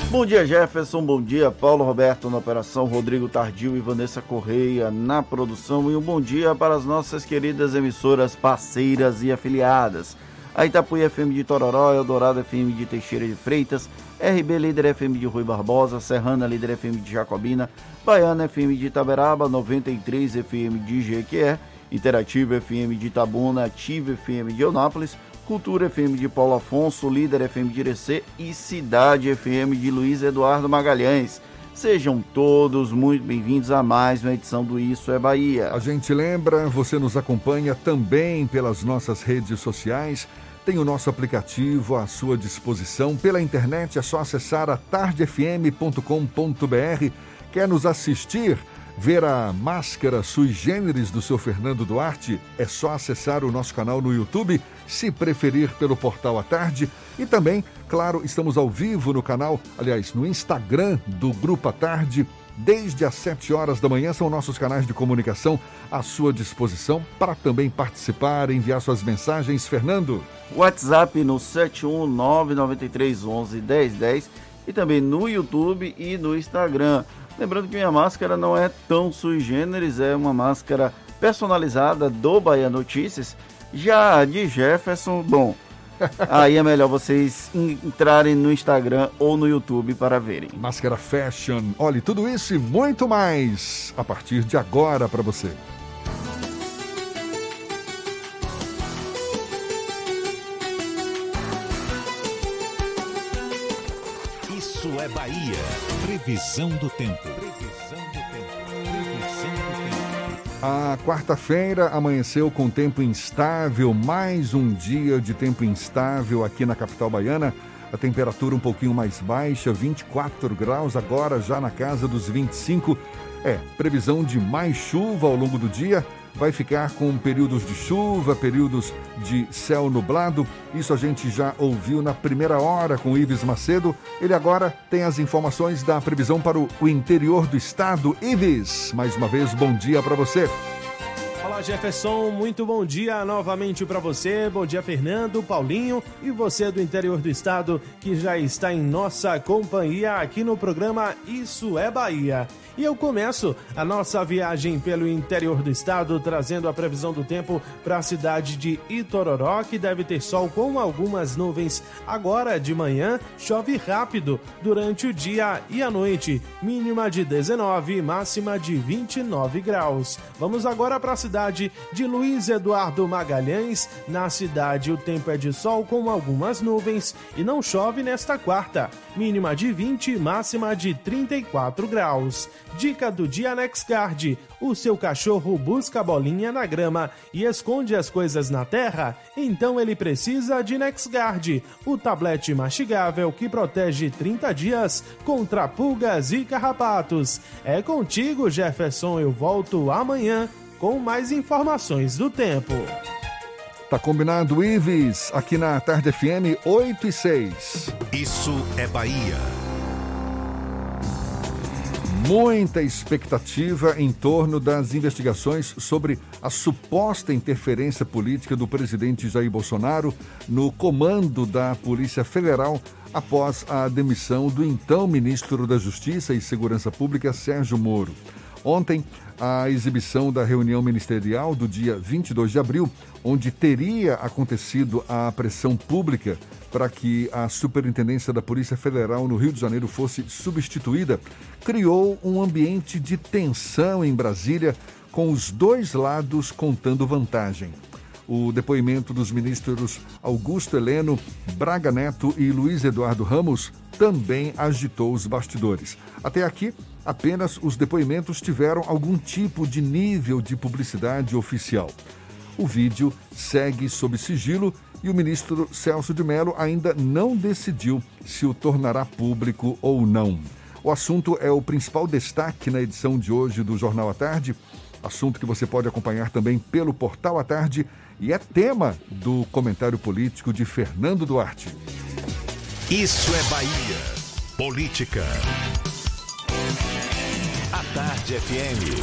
Bom dia, Jefferson. Bom dia, Paulo Roberto na operação, Rodrigo Tardio e Vanessa Correia na produção. E um bom dia para as nossas queridas emissoras parceiras e afiliadas. A Itapuí FM de Tororó, Eldorado FM de Teixeira de Freitas, RB Líder FM de Rui Barbosa, Serrana Líder FM de Jacobina, Baiana FM de Itaberaba, 93 FM de Jequié, Interativa FM de Itabuna, Ativa FM de Eunápolis, Cultura FM de Paulo Afonso, Líder FM de Irecê e Cidade FM de Luiz Eduardo Magalhães. Sejam todos muito bem-vindos a mais uma edição do Isso é Bahia. A gente lembra, você nos acompanha também pelas nossas redes sociais. Tem o nosso aplicativo à sua disposição. Pela internet é só acessar a tardefm.com.br. Quer nos assistir? Ver a máscara sui generis do seu Fernando Duarte? É só acessar o nosso canal no YouTube, se preferir pelo portal à tarde. E também, claro, estamos ao vivo no canal, aliás, no Instagram do Grupo à Tarde. Desde as 7 horas da manhã são nossos canais de comunicação à sua disposição para também participar, enviar suas mensagens. Fernando. WhatsApp no 71993111010 e também no YouTube e no Instagram. Lembrando que minha máscara não é tão sui generis, é uma máscara personalizada do Bahia Notícias. Já a de Jefferson, bom, [laughs] aí é melhor vocês entrarem no Instagram ou no YouTube para verem. Máscara Fashion. Olhe, tudo isso e muito mais a partir de agora para você. Isso é Bahia. Previsão do tempo. Previsão do tempo. Previsão do tempo. A quarta-feira amanheceu com tempo instável, mais um dia de tempo instável aqui na capital baiana. A temperatura um pouquinho mais baixa, 24 graus, agora já na casa dos 25. É, previsão de mais chuva ao longo do dia. Vai ficar com períodos de chuva, períodos de céu nublado. Isso a gente já ouviu na primeira hora com Ives Macedo. Ele agora tem as informações da previsão para o, interior do estado. Ives, mais uma vez, bom dia para você. Olá Jefferson, muito bom dia novamente para você. Bom dia Fernando, Paulinho e você do interior do estado que já está em nossa companhia aqui no programa Isso é Bahia. E eu começo a nossa viagem pelo interior do estado trazendo a previsão do tempo para a cidade de Itororó, que deve ter sol com algumas nuvens. Agora de manhã chove rápido durante o dia e a noite, mínima de 19, máxima de 29 graus. Vamos agora para a cidade de Luiz Eduardo Magalhães. Na cidade o tempo é de sol com algumas nuvens e não chove nesta quarta, mínima de 20, máxima de 34 graus. Dica do dia NexGuard. O seu cachorro busca a bolinha na grama e esconde as coisas na terra? Então ele precisa de NexGuard, o tablete mastigável que protege 30 dias contra pulgas e carrapatos. É contigo, Jefferson. Eu volto amanhã com mais informações do tempo. Tá combinado, Ives, aqui na Tarde FM 8 e 6. Isso é Bahia. Muita expectativa em torno das investigações sobre a suposta interferência política do presidente Jair Bolsonaro no comando da Polícia Federal após a demissão do então ministro da Justiça e Segurança Pública, Sérgio Moro. Ontem, a exibição da reunião ministerial do dia 22 de abril, onde teria acontecido a pressão pública para que a Superintendência da Polícia Federal no Rio de Janeiro fosse substituída, criou um ambiente de tensão em Brasília, com os dois lados contando vantagem. O depoimento dos ministros Augusto Heleno, Braga Neto e Luiz Eduardo Ramos também agitou os bastidores. Até aqui, apenas os depoimentos tiveram algum tipo de nível de publicidade oficial. O vídeo segue sob sigilo e o ministro Celso de Mello ainda não decidiu se o tornará público ou não. O assunto é o principal destaque na edição de hoje do Jornal à Tarde, assunto que você pode acompanhar também pelo Portal à Tarde e é tema do comentário político de Fernando Duarte. Isso é Bahia. Política. Tarde FM.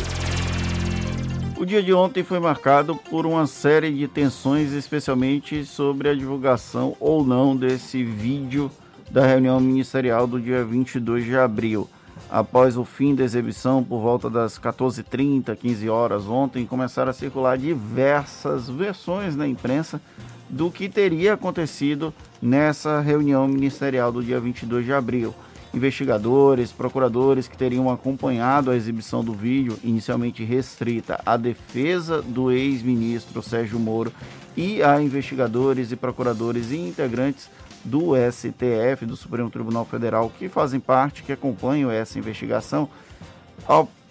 O dia de ontem foi marcado por uma série de tensões, especialmente sobre a divulgação ou não desse vídeo da reunião ministerial do dia 22 de abril. Após o fim da exibição, por volta das 14h30, 15 horas ontem, começaram a circular diversas versões na imprensa do que teria acontecido nessa reunião ministerial do dia 22 de abril investigadores, procuradores que teriam acompanhado a exibição do vídeo, inicialmente restrita à defesa do ex-ministro Sérgio Moro e a investigadores e procuradores e integrantes do STF, do Supremo Tribunal Federal, que fazem parte, que acompanham essa investigação.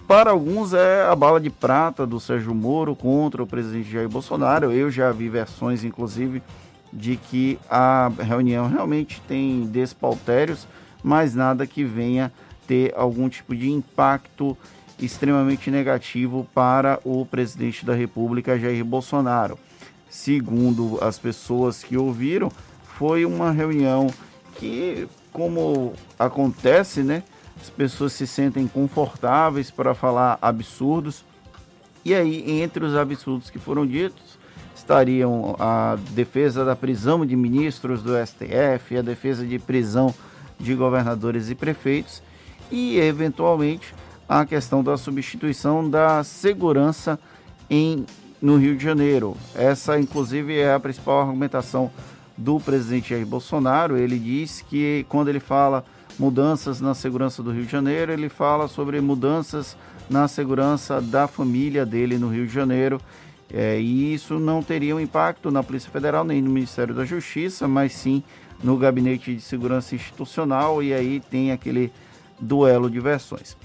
Para alguns é a bala de prata do Sérgio Moro contra o presidente Jair Bolsonaro. Eu já vi versões, inclusive, de que a reunião realmente tem despautérios mas nada que venha ter algum tipo de impacto extremamente negativo para o presidente da República, Jair Bolsonaro. Segundo as pessoas que ouviram, foi uma reunião que, como acontece, né? As pessoas se sentem confortáveis para falar absurdos. E aí, entre os absurdos que foram ditos, estariam a defesa da prisão de ministros do STF, a defesa de prisão de governadores e prefeitos e, eventualmente, a questão da substituição da segurança em, no Rio de Janeiro. Essa, inclusive, é a principal argumentação do presidente Jair Bolsonaro. Ele diz que, quando ele fala mudanças na segurança do Rio de Janeiro, ele fala sobre mudanças na segurança da família dele no Rio de Janeiro. É, e isso não teria um impacto na Polícia Federal nem no Ministério da Justiça, mas sim no Gabinete de Segurança Institucional. E aí tem aquele duelo de versões.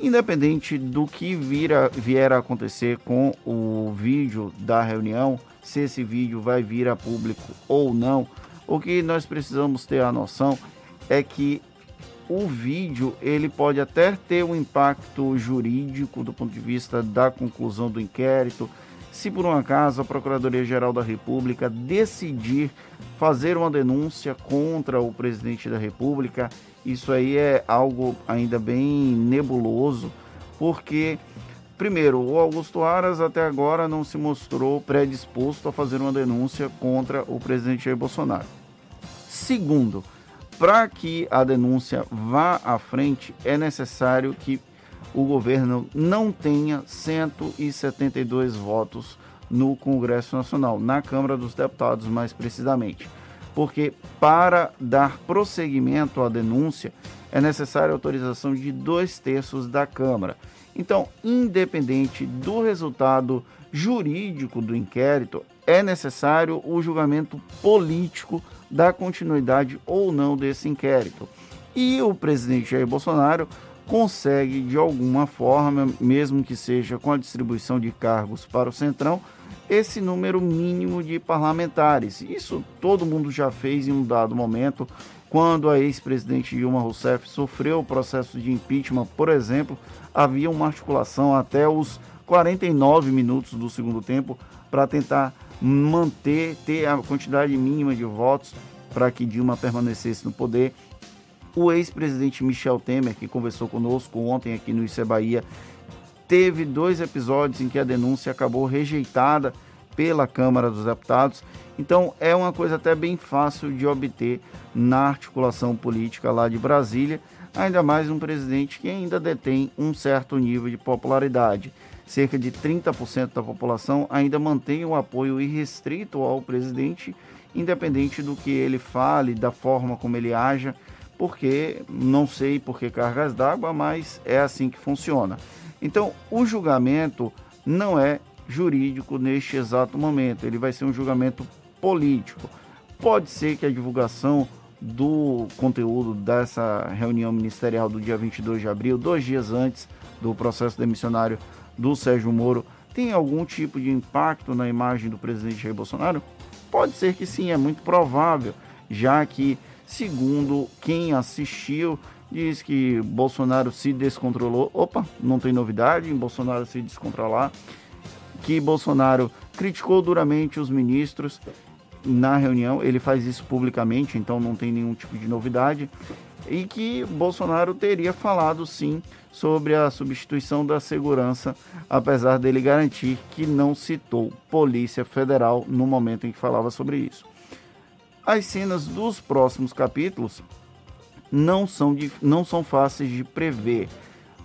Independente do que vira, vier a acontecer com o vídeo da reunião, se esse vídeo vai vir a público ou não, o que nós precisamos ter a noção é que o vídeo ele pode até ter um impacto jurídico do ponto de vista da conclusão do inquérito. Se por um acaso a Procuradoria-Geral da República decidir fazer uma denúncia contra o presidente da República, isso aí é algo ainda bem nebuloso, porque, primeiro, o Augusto Aras até agora não se mostrou predisposto a fazer uma denúncia contra o presidente Jair Bolsonaro. Segundo, para que a denúncia vá à frente, é necessário que o governo não tenha 172 votos no Congresso Nacional, na Câmara dos Deputados, mais precisamente porque para dar prosseguimento à denúncia é necessária a autorização de dois terços da Câmara. Então, independente do resultado jurídico do inquérito, é necessário o julgamento político da continuidade ou não desse inquérito. E o presidente Jair Bolsonaro consegue, de alguma forma, mesmo que seja com a distribuição de cargos para o Centrão, esse número mínimo de parlamentares. Isso todo mundo já fez em um dado momento. Quando a ex-presidente Dilma Rousseff sofreu o processo de impeachment, por exemplo, havia uma articulação até os 49 minutos do segundo tempo para tentar manter, ter a quantidade mínima de votos para que Dilma permanecesse no poder. O ex-presidente Michel Temer, que conversou conosco ontem aqui no Isso é Bahia, teve dois episódios em que a denúncia acabou rejeitada pela Câmara dos Deputados. Então é uma coisa até bem fácil de obter na articulação política lá de Brasília, ainda mais um presidente que ainda detém um certo nível de popularidade. Cerca de 30% da população ainda mantém o apoio irrestrito ao presidente, independente do que ele fale, da forma como ele haja, porque não sei por que cargas d'água, mas é assim que funciona. Então, o julgamento não é jurídico neste exato momento, ele vai ser um julgamento político. Pode ser que a divulgação do conteúdo dessa reunião ministerial do dia 22 de abril, dois dias antes do processo demissionário do Sérgio Moro, tenha algum tipo de impacto na imagem do presidente Jair Bolsonaro? Pode ser que sim, é muito provável, já que, segundo quem assistiu, diz que Bolsonaro se descontrolou. Opa, não tem novidade em Bolsonaro se descontrolar. Que Bolsonaro criticou duramente os ministros na reunião, ele faz isso publicamente, então não tem nenhum tipo de novidade. E que Bolsonaro teria falado sim sobre a substituição da segurança, apesar dele garantir que não citou Polícia Federal no momento em que falava sobre isso. As cenas dos próximos capítulos não são, não são fáceis de prever.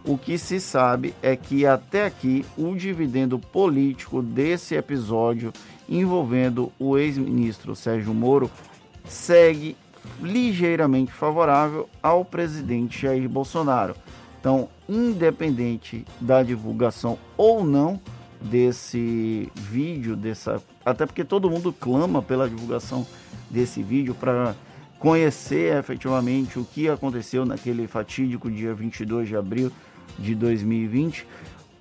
O que se sabe é que até aqui o dividendo político desse episódio envolvendo o ex-ministro Sérgio Moro segue ligeiramente favorável ao presidente Jair Bolsonaro. Então, independente da divulgação ou não desse vídeo, dessa, até porque todo mundo clama pela divulgação desse vídeo para conhecer efetivamente o que aconteceu naquele fatídico dia 22 de abril de 2020,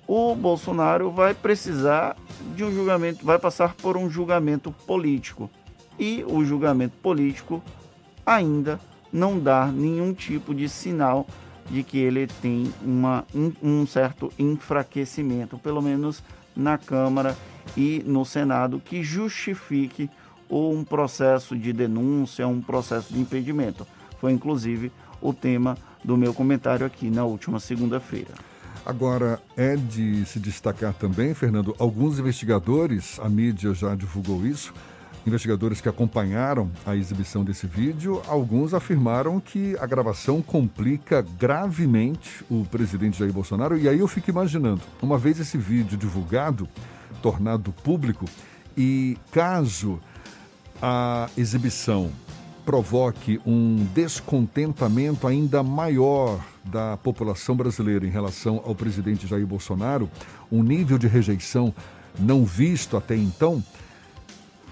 o Bolsonaro vai precisar de um julgamento, vai passar por um julgamento político. E o julgamento político ainda não dá nenhum tipo de sinal de que ele tem uma, um, um certo enfraquecimento, pelo menos na Câmara e no Senado, que justifique um processo de denúncia, um processo de impedimento. Foi inclusive o tema do meu comentário aqui na última segunda-feira. Agora, é de se destacar também, Fernando, alguns investigadores, a mídia já divulgou isso, investigadores que acompanharam a exibição desse vídeo, alguns afirmaram que a gravação complica gravemente o presidente Jair Bolsonaro. E aí eu fico imaginando, uma vez esse vídeo divulgado, tornado público, e caso a exibição. Provoque um descontentamento ainda maior da população brasileira em relação ao presidente Jair Bolsonaro, um nível de rejeição não visto até então,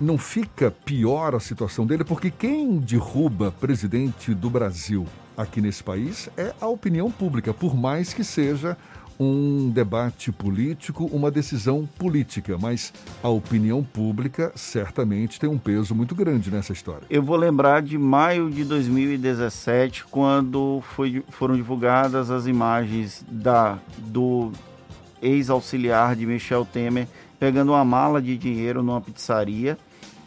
não fica pior a situação dele, porque quem derruba presidente do Brasil aqui nesse país é a opinião pública, por mais que seja um debate político, uma decisão política, mas a opinião pública certamente tem um peso muito grande nessa história. Eu vou lembrar de maio de 2017, quando foi, foram divulgadas as imagens da, do ex-auxiliar de Michel Temer pegando uma mala de dinheiro numa pizzaria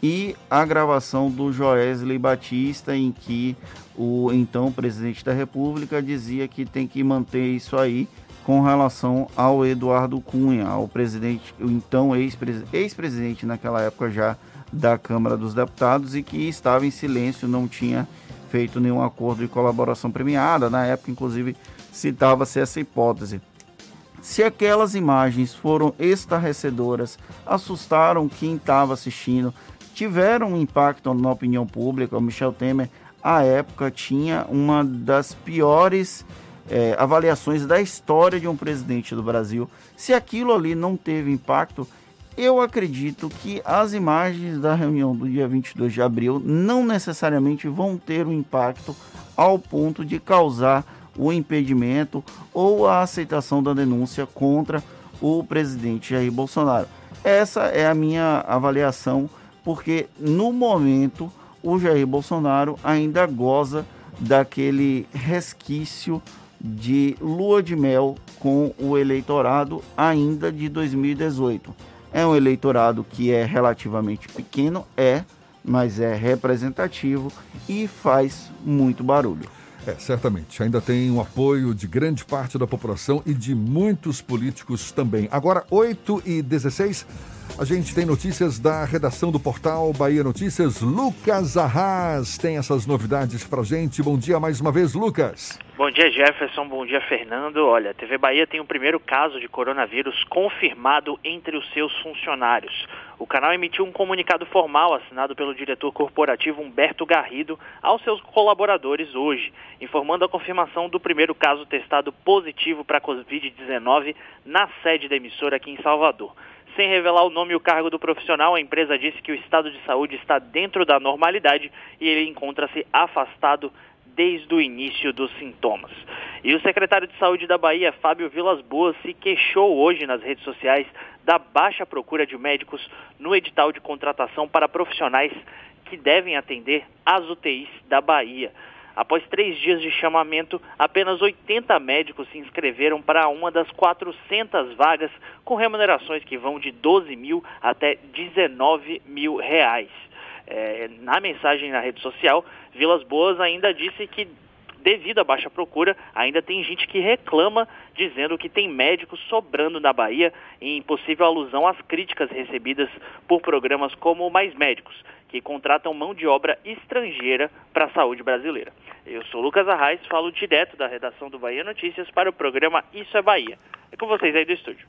e a gravação do Joesley Batista em que o então presidente da República dizia que tem que manter isso aí com relação ao Eduardo Cunha, ao presidente, então ex-presidente naquela época já da Câmara dos Deputados e que estava em silêncio, não tinha feito nenhum acordo de colaboração premiada. Na época, inclusive, citava-se essa hipótese. Se aquelas imagens foram estarrecedoras, assustaram quem estava assistindo, tiveram um impacto na opinião pública, o Michel Temer, à época, tinha uma das piores é, avaliações da história de um presidente do Brasil. Se aquilo ali não teve impacto, eu acredito que as imagens da reunião do dia 22 de abril não necessariamente vão ter um impacto ao ponto de causar o impedimento ou a aceitação da denúncia contra o presidente Jair Bolsonaro. Essa é a minha avaliação, porque no momento o Jair Bolsonaro ainda goza daquele resquício de lua de mel com o eleitorado ainda de 2018. É um eleitorado que é relativamente pequeno, é, mas é representativo e faz muito barulho. É, certamente. Ainda tem um apoio de grande parte da população e de muitos políticos também. Agora, 8 e 16 a gente tem notícias da redação do portal Bahia Notícias. Lucas Arras tem essas novidades pra gente. Bom dia mais uma vez, Lucas. Bom dia, Jefferson. Bom dia, Fernando. Olha, a TV Bahia tem o primeiro caso de coronavírus confirmado entre os seus funcionários. O canal emitiu um comunicado formal assinado pelo diretor corporativo Humberto Garrido aos seus colaboradores hoje, informando a confirmação do primeiro caso testado positivo para a Covid-19 na sede da emissora aqui em Salvador. Sem revelar o nome e o cargo do profissional, a empresa disse que o estado de saúde está dentro da normalidade e ele encontra-se afastado desde o início dos sintomas. E o secretário de Saúde da Bahia, Fábio Vilas Boas, se queixou hoje nas redes sociais da baixa procura de médicos no edital de contratação para profissionais que devem atender as UTIs da Bahia. Após três dias de chamamento, apenas 80 médicos se inscreveram para uma das 400 vagas, com remunerações que vão de 12 mil até 19 mil reais. É, na mensagem na rede social, Vilas Boas ainda disse que devido à baixa procura, ainda tem gente que reclama dizendo que tem médicos sobrando na Bahia, em possível alusão às críticas recebidas por programas como Mais Médicos, que contratam mão de obra estrangeira para a saúde brasileira. Eu sou Lucas Arraes, falo direto da redação do Bahia Notícias para o programa Isso é Bahia. É com vocês aí do estúdio.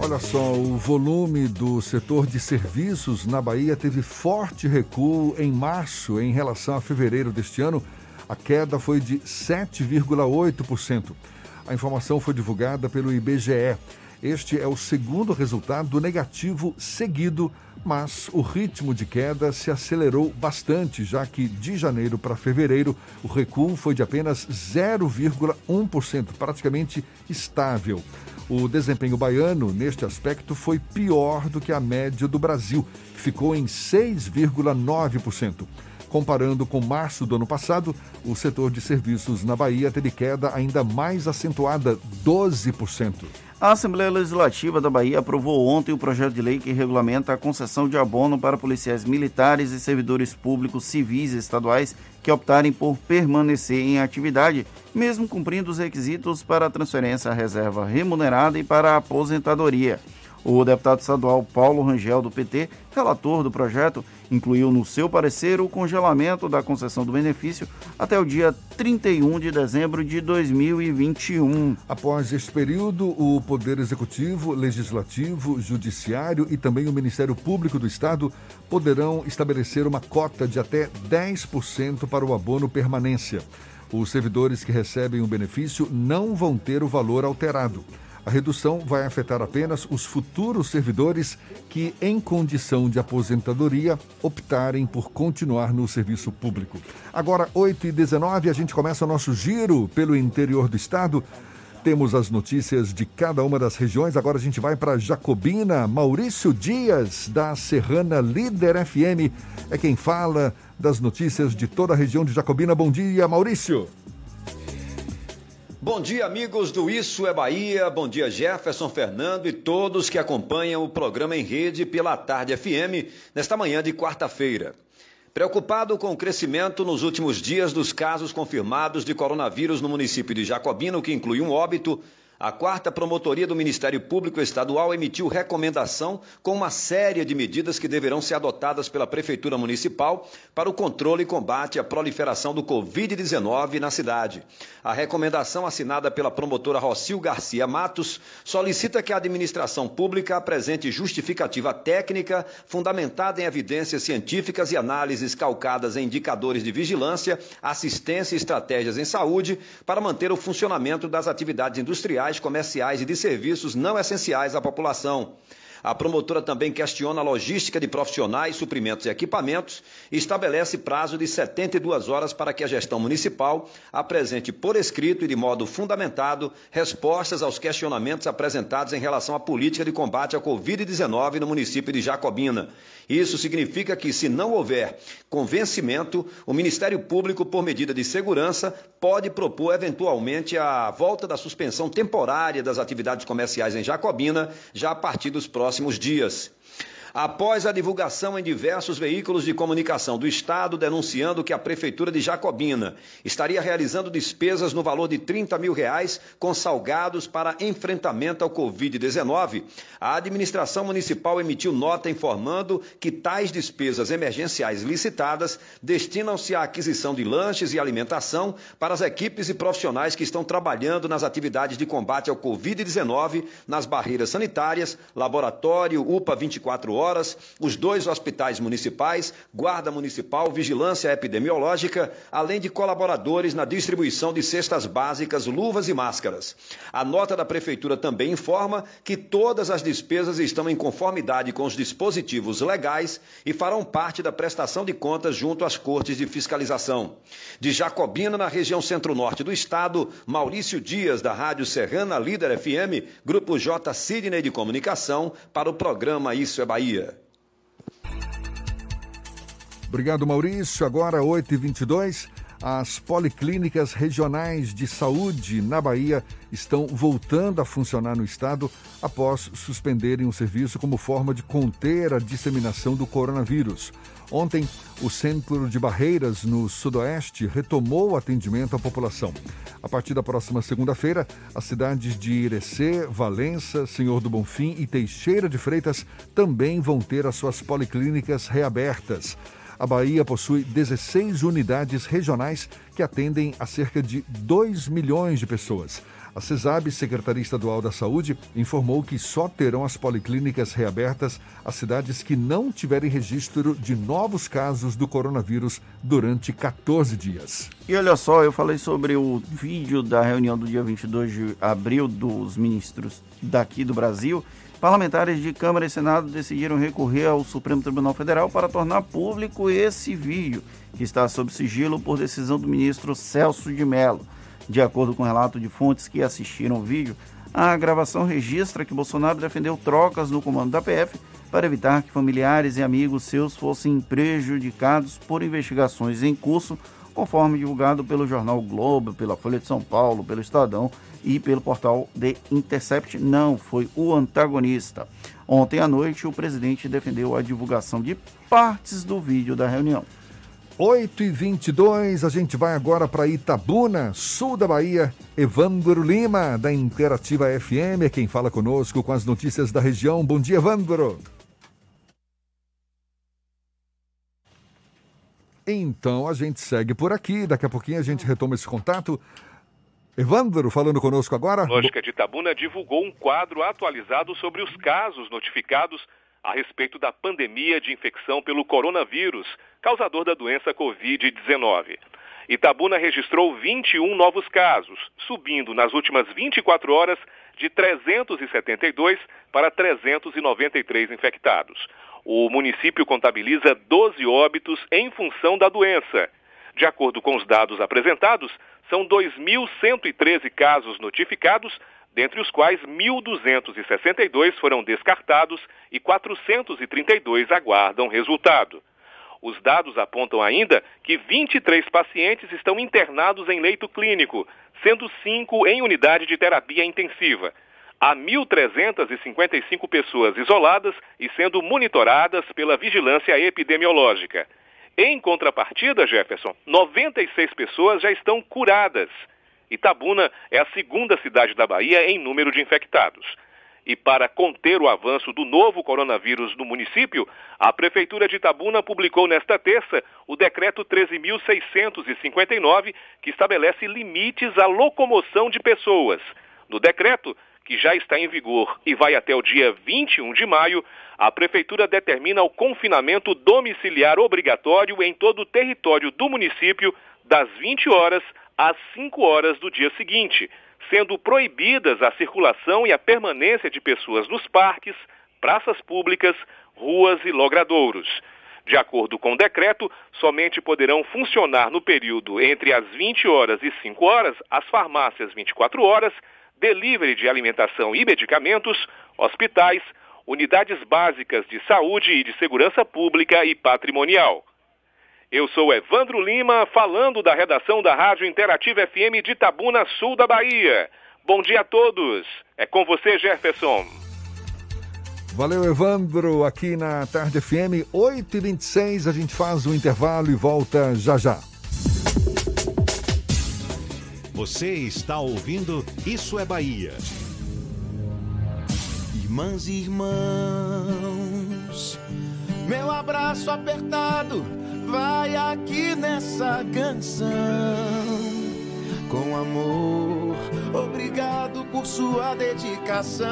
Olha só, o volume do setor de serviços na Bahia teve forte recuo em março em relação a fevereiro deste ano. A queda foi de 7,8%. A informação foi divulgada pelo IBGE. Este é o segundo resultado negativo seguido, mas o ritmo de queda se acelerou bastante, já que de janeiro para fevereiro o recuo foi de apenas 0,1%, praticamente estável. O desempenho baiano, neste aspecto, foi pior do que a média do Brasil, que ficou em 6,9%. Comparando com março do ano passado, o setor de serviços na Bahia teve queda ainda mais acentuada, 12%. A Assembleia Legislativa da Bahia aprovou ontem o projeto de lei que regulamenta a concessão de abono para policiais militares e servidores públicos civis estaduais que optarem por permanecer em atividade, mesmo cumprindo os requisitos para a transferência à reserva remunerada e para a aposentadoria. O deputado estadual Paulo Rangel, do PT, relator do projeto, incluiu no seu parecer o congelamento da concessão do benefício até o dia 31 de dezembro de 2021. Após este período, o Poder Executivo, Legislativo, Judiciário e também o Ministério Público do Estado poderão estabelecer uma cota de até 10% para o abono permanência. Os servidores que recebem o benefício não vão ter o valor alterado. A redução vai afetar apenas os futuros servidores que, em condição de aposentadoria, optarem por continuar no serviço público. Agora, 8 e 19 a gente começa o nosso giro pelo interior do estado. Temos as notícias de cada uma das regiões. Agora a gente vai para Jacobina. Maurício Dias, da Serrana Líder FM, é quem fala das notícias de toda a região de Jacobina. Bom dia, Maurício. Bom dia, amigos do Isso é Bahia. Bom dia, Jefferson Fernando e todos que acompanham o programa em rede pela Tarde FM nesta manhã de quarta-feira. Preocupado com o crescimento nos últimos dias dos casos confirmados de coronavírus no município de Jacobina, que inclui um óbito, a quarta promotoria do Ministério Público Estadual emitiu recomendação com uma série de medidas que deverão ser adotadas pela Prefeitura Municipal para o controle e combate à proliferação do Covid-19 na cidade. A recomendação assinada pela promotora Rocil Garcia Matos solicita que a administração pública apresente justificativa técnica fundamentada em evidências científicas e análises calcadas em indicadores de vigilância, assistência e estratégias em saúde para manter o funcionamento das atividades industriais comerciais e de serviços não essenciais à população. A promotora também questiona a logística de profissionais, suprimentos e equipamentos e estabelece prazo de 72 horas para que a gestão municipal apresente por escrito e de modo fundamentado respostas aos questionamentos apresentados em relação à política de combate à Covid-19 no município de Jacobina. Isso significa que, se não houver convencimento, o Ministério Público, por medida de segurança, pode propor eventualmente a volta da suspensão temporária das atividades comerciais em Jacobina, já a partir dos próximos dias após a divulgação em diversos veículos de comunicação do Estado denunciando que a Prefeitura de Jacobina estaria realizando despesas no valor de 30 mil reais com salgados para enfrentamento ao Covid-19, a administração municipal emitiu nota informando que tais despesas emergenciais licitadas destinam-se à aquisição de lanches e alimentação para as equipes e profissionais que estão trabalhando nas atividades de combate ao Covid-19 nas barreiras sanitárias, laboratório, UPA 24 horas horas, os dois hospitais municipais, Guarda Municipal, Vigilância Epidemiológica, além de colaboradores na distribuição de cestas básicas, luvas e máscaras. A nota da Prefeitura também informa que todas as despesas estão em conformidade com os dispositivos legais e farão parte da prestação de contas junto às cortes de fiscalização. De Jacobina, na região centro-norte do estado, Maurício Dias, da Rádio Serrana Líder FM, Grupo J Sidney de Comunicação, para o programa Isso é Bahia. Obrigado, Maurício. Agora, 8h22. As policlínicas regionais de saúde na Bahia estão voltando a funcionar no estado após suspenderem o serviço como forma de conter a disseminação do coronavírus. Ontem, o Centro de Barreiras, no Sudoeste, retomou o atendimento à população. A partir da próxima segunda-feira, as cidades de Irecê, Valença, Senhor do Bonfim e Teixeira de Freitas também vão ter as suas policlínicas reabertas. A Bahia possui 16 unidades regionais que atendem a cerca de 2 milhões de pessoas. A CESAB, Secretaria Estadual da Saúde, informou que só terão as policlínicas reabertas as cidades que não tiverem registro de novos casos do coronavírus durante 14 dias. E olha só, eu falei sobre o vídeo da reunião do dia 22 de abril dos ministros daqui do Brasil. Parlamentares de Câmara e Senado decidiram recorrer ao Supremo Tribunal Federal para tornar público esse vídeo, que está sob sigilo por decisão do ministro Celso de Mello. De acordo com o relato de fontes que assistiram o vídeo, a gravação registra que Bolsonaro defendeu trocas no comando da PF para evitar que familiares e amigos seus fossem prejudicados por investigações em curso, conforme divulgado pelo jornal Globo, pela Folha de São Paulo, pelo Estadão e pelo portal The Intercept. Não foi o antagonista. Ontem à noite, o presidente defendeu a divulgação de partes do vídeo da reunião. 8 e 22 a gente vai agora para Itabuna, sul da Bahia. Evandro Lima, da Interativa FM, é quem fala conosco com as notícias da região. Bom dia, Evandro. Então a gente segue por aqui, daqui a pouquinho a gente retoma esse contato. Evandro, falando conosco agora. Lógica de Itabuna divulgou um quadro atualizado sobre os casos notificados a respeito da pandemia de infecção pelo coronavírus, causador da doença Covid-19. Itabuna registrou 21 novos casos, subindo nas últimas 24 horas de 372 para 393 infectados. O município contabiliza 12 óbitos em função da doença. De acordo com os dados apresentados, são 2.113 casos notificados, dentre os quais 1.262 foram descartados e 432 aguardam resultado. Os dados apontam ainda que 23 pacientes estão internados em leito clínico, sendo 5 em unidade de terapia intensiva. Há 1.355 pessoas isoladas e sendo monitoradas pela vigilância epidemiológica. Em contrapartida, Jefferson, 96 pessoas já estão curadas. Itabuna é a segunda cidade da Bahia em número de infectados. E para conter o avanço do novo coronavírus no município, a Prefeitura de Itabuna publicou nesta terça o decreto 13.659, que estabelece limites à locomoção de pessoas. No decreto, que já está em vigor e vai até o dia 21 de maio, a Prefeitura determina o confinamento domiciliar obrigatório em todo o território do município das 20 horas às 5 horas do dia seguinte, sendo proibidas a circulação e a permanência de pessoas nos parques, praças públicas, ruas e logradouros. De acordo com o decreto, somente poderão funcionar no período entre as 20 horas e 5 horas as farmácias 24 horas, delivery de alimentação e medicamentos, hospitais, unidades básicas de saúde e de segurança pública e patrimonial. Eu sou Evandro Lima, falando da redação da Rádio Interativa FM de Tabuna, sul da Bahia. Bom dia a todos. É com você, Jefferson. Valeu, Evandro, aqui na Tarde FM, 8h26. A gente faz o intervalo e volta já já. Você está ouvindo Isso é Bahia. Irmãs e irmãos, meu abraço apertado vai aqui nessa canção. Com amor, obrigado por sua dedicação.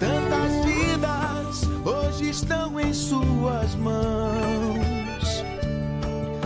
Tantas vidas hoje estão em suas mãos.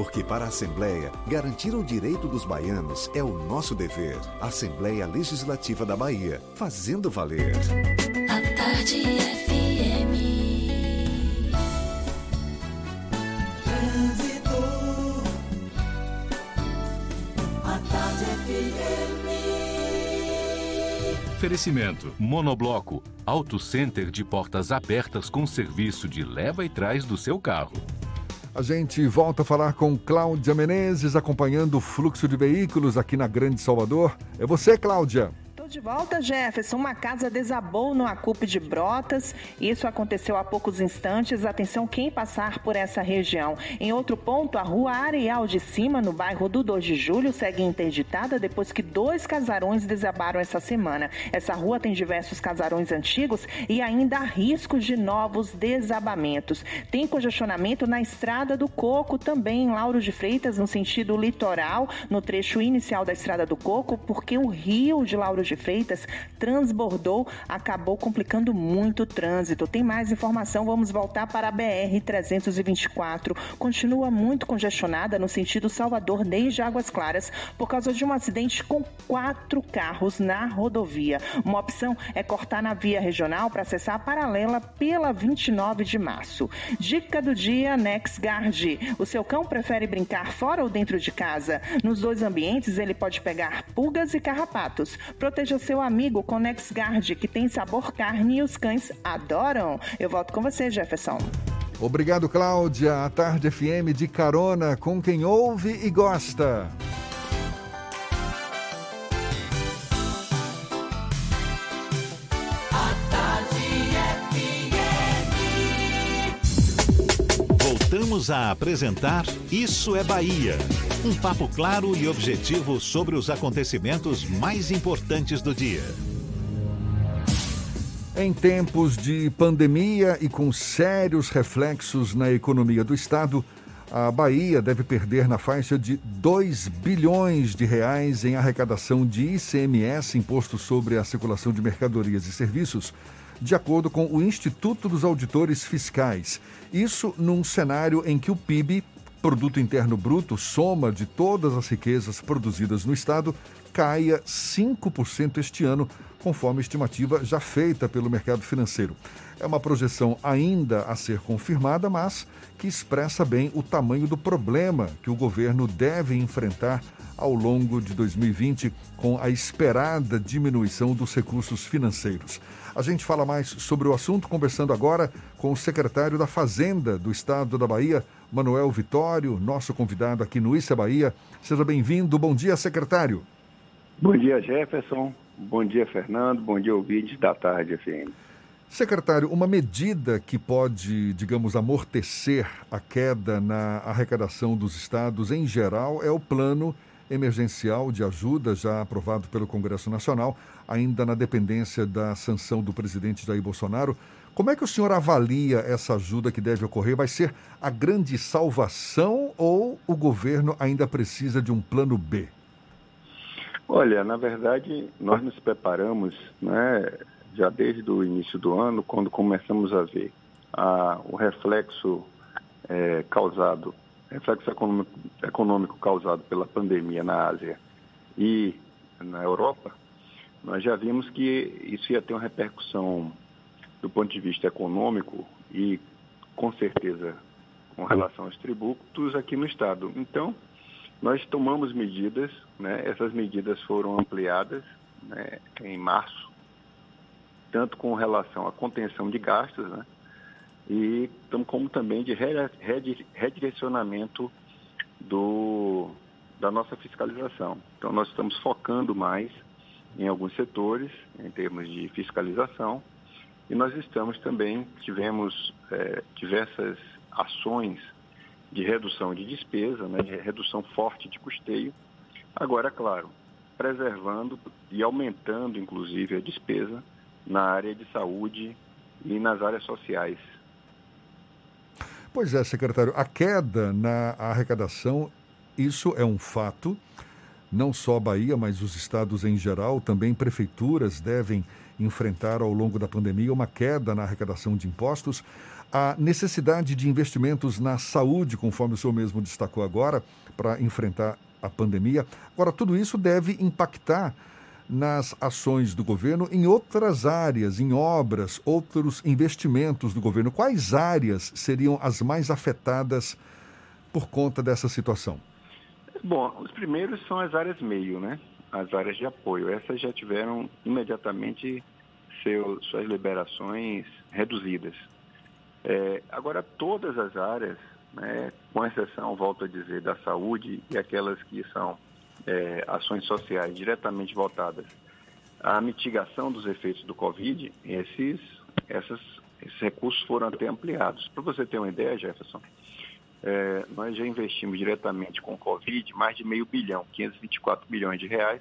Porque para a Assembleia, garantir o direito dos baianos é o nosso dever. Assembleia Legislativa da Bahia, fazendo valer. A tarde FM. Trânsito. A tarde FM. Oferecimento: Monobloco, Auto Center de portas abertas com serviço de leva e trás do seu carro. A gente volta a falar com Cláudia Menezes, acompanhando o fluxo de veículos aqui na Grande Salvador. É você, Cláudia. De volta, Jefferson. Uma casa desabou no Acupe de Brotas. Isso aconteceu há poucos instantes. Atenção quem passar por essa região. Em outro ponto, a rua Areal de Cima, no bairro do 2 de Julho, segue interditada depois que dois casarões desabaram essa semana. Essa rua tem diversos casarões antigos e ainda há riscos de novos desabamentos. Tem congestionamento na Estrada do Coco, também em Lauro de Freitas, no sentido litoral, no trecho inicial da Estrada do Coco, porque o rio de Lauro de Freitas transbordou, acabou complicando muito o trânsito. Tem mais informação, vamos voltar para a BR 324. Continua muito congestionada no sentido Salvador desde Águas Claras por causa de um acidente com quatro carros na rodovia. Uma opção é cortar na via regional para acessar a paralela pela 29 de março. Dica do dia NexGuard. O seu cão prefere brincar fora ou dentro de casa? Nos dois ambientes ele pode pegar pulgas e carrapatos. Proteja seu amigo com NexGuard, que tem sabor carne e os cães adoram. Eu volto com você, Jefferson. Obrigado, Cláudia. A Tarde FM de carona com quem ouve e gosta. Voltamos a apresentar Isso é Bahia. Um papo claro e objetivo sobre os acontecimentos mais importantes do dia. Em tempos de pandemia e com sérios reflexos na economia do Estado, a Bahia deve perder na faixa de 2 bilhões de reais em arrecadação de ICMS, Imposto sobre a Circulação de Mercadorias e Serviços, de acordo com o Instituto dos Auditores Fiscais. Isso num cenário em que o PIB, Produto Interno Bruto, soma de todas as riquezas produzidas no Estado, caia 5% este ano, conforme estimativa já feita pelo mercado financeiro. É uma projeção ainda a ser confirmada, mas que expressa bem o tamanho do problema que o governo deve enfrentar ao longo de 2020 com a esperada diminuição dos recursos financeiros. A gente fala mais sobre o assunto conversando agora com o secretário da Fazenda do Estado da Bahia, Manuel Vitório, nosso convidado aqui no Issa Bahia. Seja bem-vindo. Bom dia, secretário. Bom dia, Jefferson. Bom dia, Fernando. Bom dia, ouvintes da Tarde FM. Secretário, uma medida que pode, digamos, amortecer a queda na arrecadação dos estados em geral é o plano emergencial de ajuda já aprovado pelo Congresso Nacional, ainda na dependência da sanção do presidente Jair Bolsonaro. Como é que o senhor avalia essa ajuda que deve ocorrer? Vai ser a grande salvação ou o governo ainda precisa de um plano B? Olha, na verdade, nós nos preparamos, né, já desde o início do ano, quando começamos a ver a, o reflexo é, causado, reflexo econômico, econômico causado pela pandemia na Ásia e na Europa, nós já vimos que isso ia ter uma repercussão do ponto de vista econômico e, com certeza, com relação aos tributos aqui no Estado. Então, nós tomamos medidas, né? essas medidas foram ampliadas né, em março, tanto com relação à contenção de gastos, né? e como também de redirecionamento do, da nossa fiscalização. Então, nós estamos focando mais em alguns setores, em termos de fiscalização, e nós estamos também, tivemos é, diversas ações de redução de despesa, né, de redução forte de custeio. Agora, claro, preservando e aumentando, inclusive, a despesa na área de saúde e nas áreas sociais. Pois é, secretário, a queda na arrecadação, isso é um fato. Não só a Bahia, mas os estados em geral, também prefeituras devem enfrentar ao longo da pandemia uma queda na arrecadação de impostos, a necessidade de investimentos na saúde, conforme o senhor mesmo destacou agora, para enfrentar a pandemia. Agora, tudo isso deve impactar nas ações do governo em outras áreas, em obras, outros investimentos do governo. Quais áreas seriam as mais afetadas por conta dessa situação? Bom, os primeiros são as áreas meio, né? As áreas de apoio. Essas já tiveram imediatamente seu, suas liberações reduzidas. É, agora, todas as áreas, né, com exceção, volto a dizer, da saúde e aquelas que são é, ações sociais diretamente voltadas à mitigação dos efeitos do Covid, esses, essas, esses recursos foram até ampliados. Para você ter uma ideia, Jefferson, é, nós já investimos diretamente com o Covid mais de meio bilhão, 524 milhões de reais,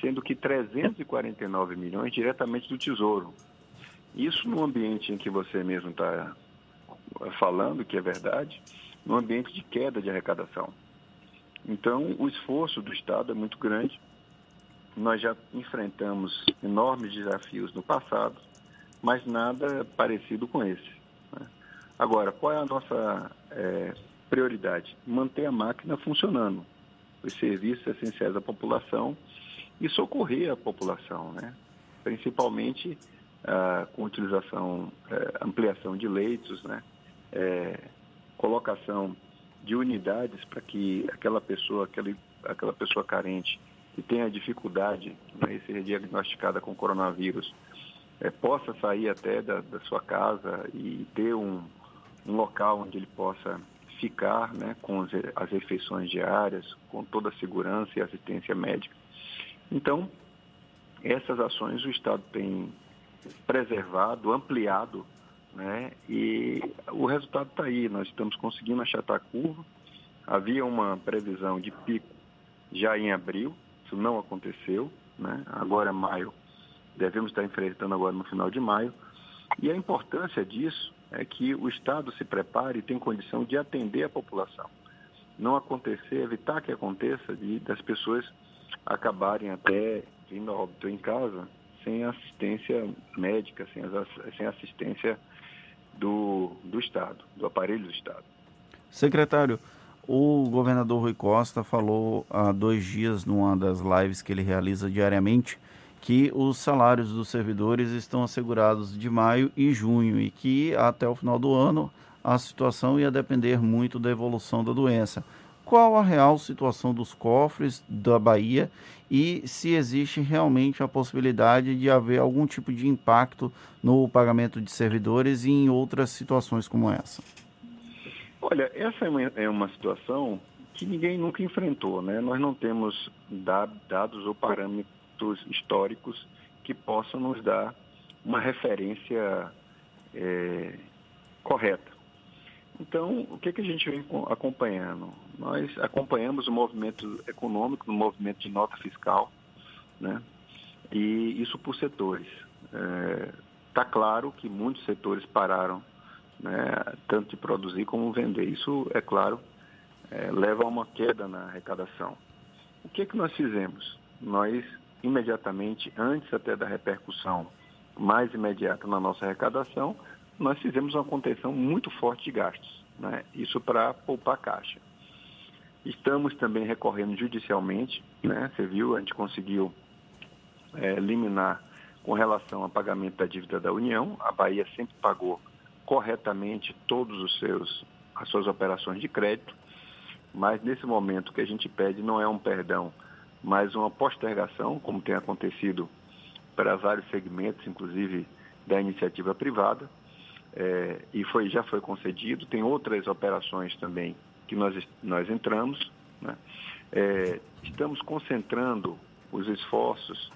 sendo que 349 milhões diretamente do Tesouro. Isso no ambiente em que você mesmo está falando, que é verdade, no ambiente de queda de arrecadação. Então, o esforço do Estado é muito grande. Nós já enfrentamos enormes desafios no passado, mas nada parecido com esse. Agora, qual é a nossa é, prioridade? Manter a máquina funcionando, os serviços essenciais à população e socorrer a população, né? principalmente ah, com utilização, eh, ampliação de leitos, né? Eh, colocação de unidades para que aquela pessoa, aquela, aquela pessoa carente que tenha dificuldade né, de ser diagnosticada com coronavírus, é, possa sair até da, da, sua casa e ter um, um, local onde ele possa ficar né, com as, refeições diárias, com toda a segurança e assistência médica. Então, essas ações o Estado tem preservado, ampliado né? E o resultado está aí, nós estamos conseguindo achatar a curva. Havia uma previsão de pico já em abril, isso não aconteceu, né? Agora é maio, devemos estar enfrentando agora no final de maio. E a importância disso é que o Estado se prepare e tenha condição de atender a população. Não acontecer, evitar que aconteça de, das pessoas acabarem até vindo a óbito em casa sem assistência médica, sem, sem assistência do, do Estado, do aparelho do Estado. Secretário, o governador Rui Costa falou há dois dias, numa das lives que ele realiza diariamente, que os salários dos servidores estão assegurados de maio e junho e que até o final do ano a situação ia depender muito da evolução da doença qual a real situação dos cofres da Bahia e se existe realmente a possibilidade de haver algum tipo de impacto no pagamento de servidores e em outras situações como essa. Olha, essa é uma, é uma situação que ninguém nunca enfrentou, né? Nós não temos dados ou parâmetros históricos que possam nos dar uma referência é, correta. Então, o que, que a gente vem acompanhando? Nós acompanhamos o movimento econômico, o movimento de nota fiscal, né? e isso por setores. Está é, claro que muitos setores pararam, né, tanto de produzir como vender. Isso, é claro, é, leva a uma queda na arrecadação. O que, que nós fizemos? Nós, imediatamente, antes até da repercussão mais imediata na nossa arrecadação, nós fizemos uma contenção muito forte de gastos, né? isso para poupar caixa. Estamos também recorrendo judicialmente, né? você viu, a gente conseguiu é, eliminar com relação ao pagamento da dívida da União, a Bahia sempre pagou corretamente todos os seus as suas operações de crédito, mas nesse momento o que a gente pede não é um perdão, mas uma postergação, como tem acontecido para vários segmentos, inclusive da iniciativa privada, é, e foi, já foi concedido. Tem outras operações também que nós, nós entramos. Né? É, estamos concentrando os esforços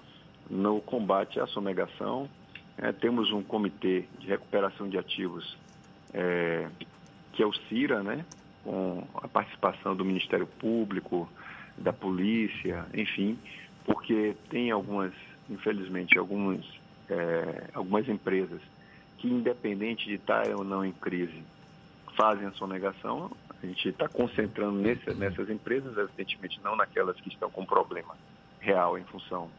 no combate à sonegação. É, temos um comitê de recuperação de ativos, é, que é o CIRA, né? com a participação do Ministério Público, da Polícia, enfim, porque tem algumas, infelizmente, algumas, é, algumas empresas que, independente de estar ou não em crise, fazem a sonegação. A gente está concentrando nesse, nessas empresas, evidentemente não naquelas que estão com problema real em função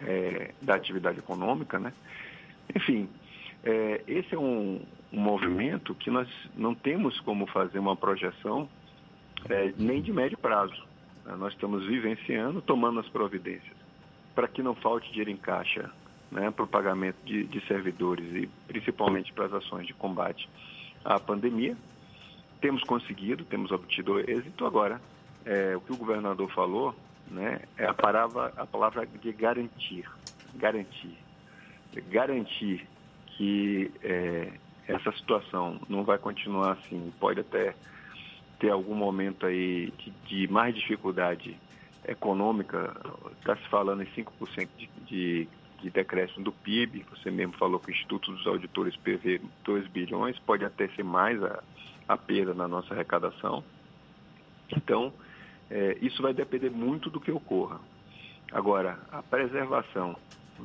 é, da atividade econômica, né? Enfim, é, esse é um, um, movimento que nós não temos como fazer uma projeção é, nem de médio prazo. Né? Nós estamos vivenciando, tomando as providências para que não falte dinheiro em caixa né, para o pagamento de, de servidores e principalmente para as ações de combate à pandemia. Temos conseguido, temos obtido êxito. Agora, é, o que o governador falou né, é a palavra, a palavra de garantir. Garantir. Garantir que é, essa situação não vai continuar assim, pode até ter algum momento aí de, de mais dificuldade econômica, está se falando em 5% de, de, de decréscimo do PIB, você mesmo falou que o Instituto dos Auditores prevê 2 bilhões, pode até ser mais a, a perda na nossa arrecadação. Então, é, isso vai depender muito do que ocorra. Agora, a preservação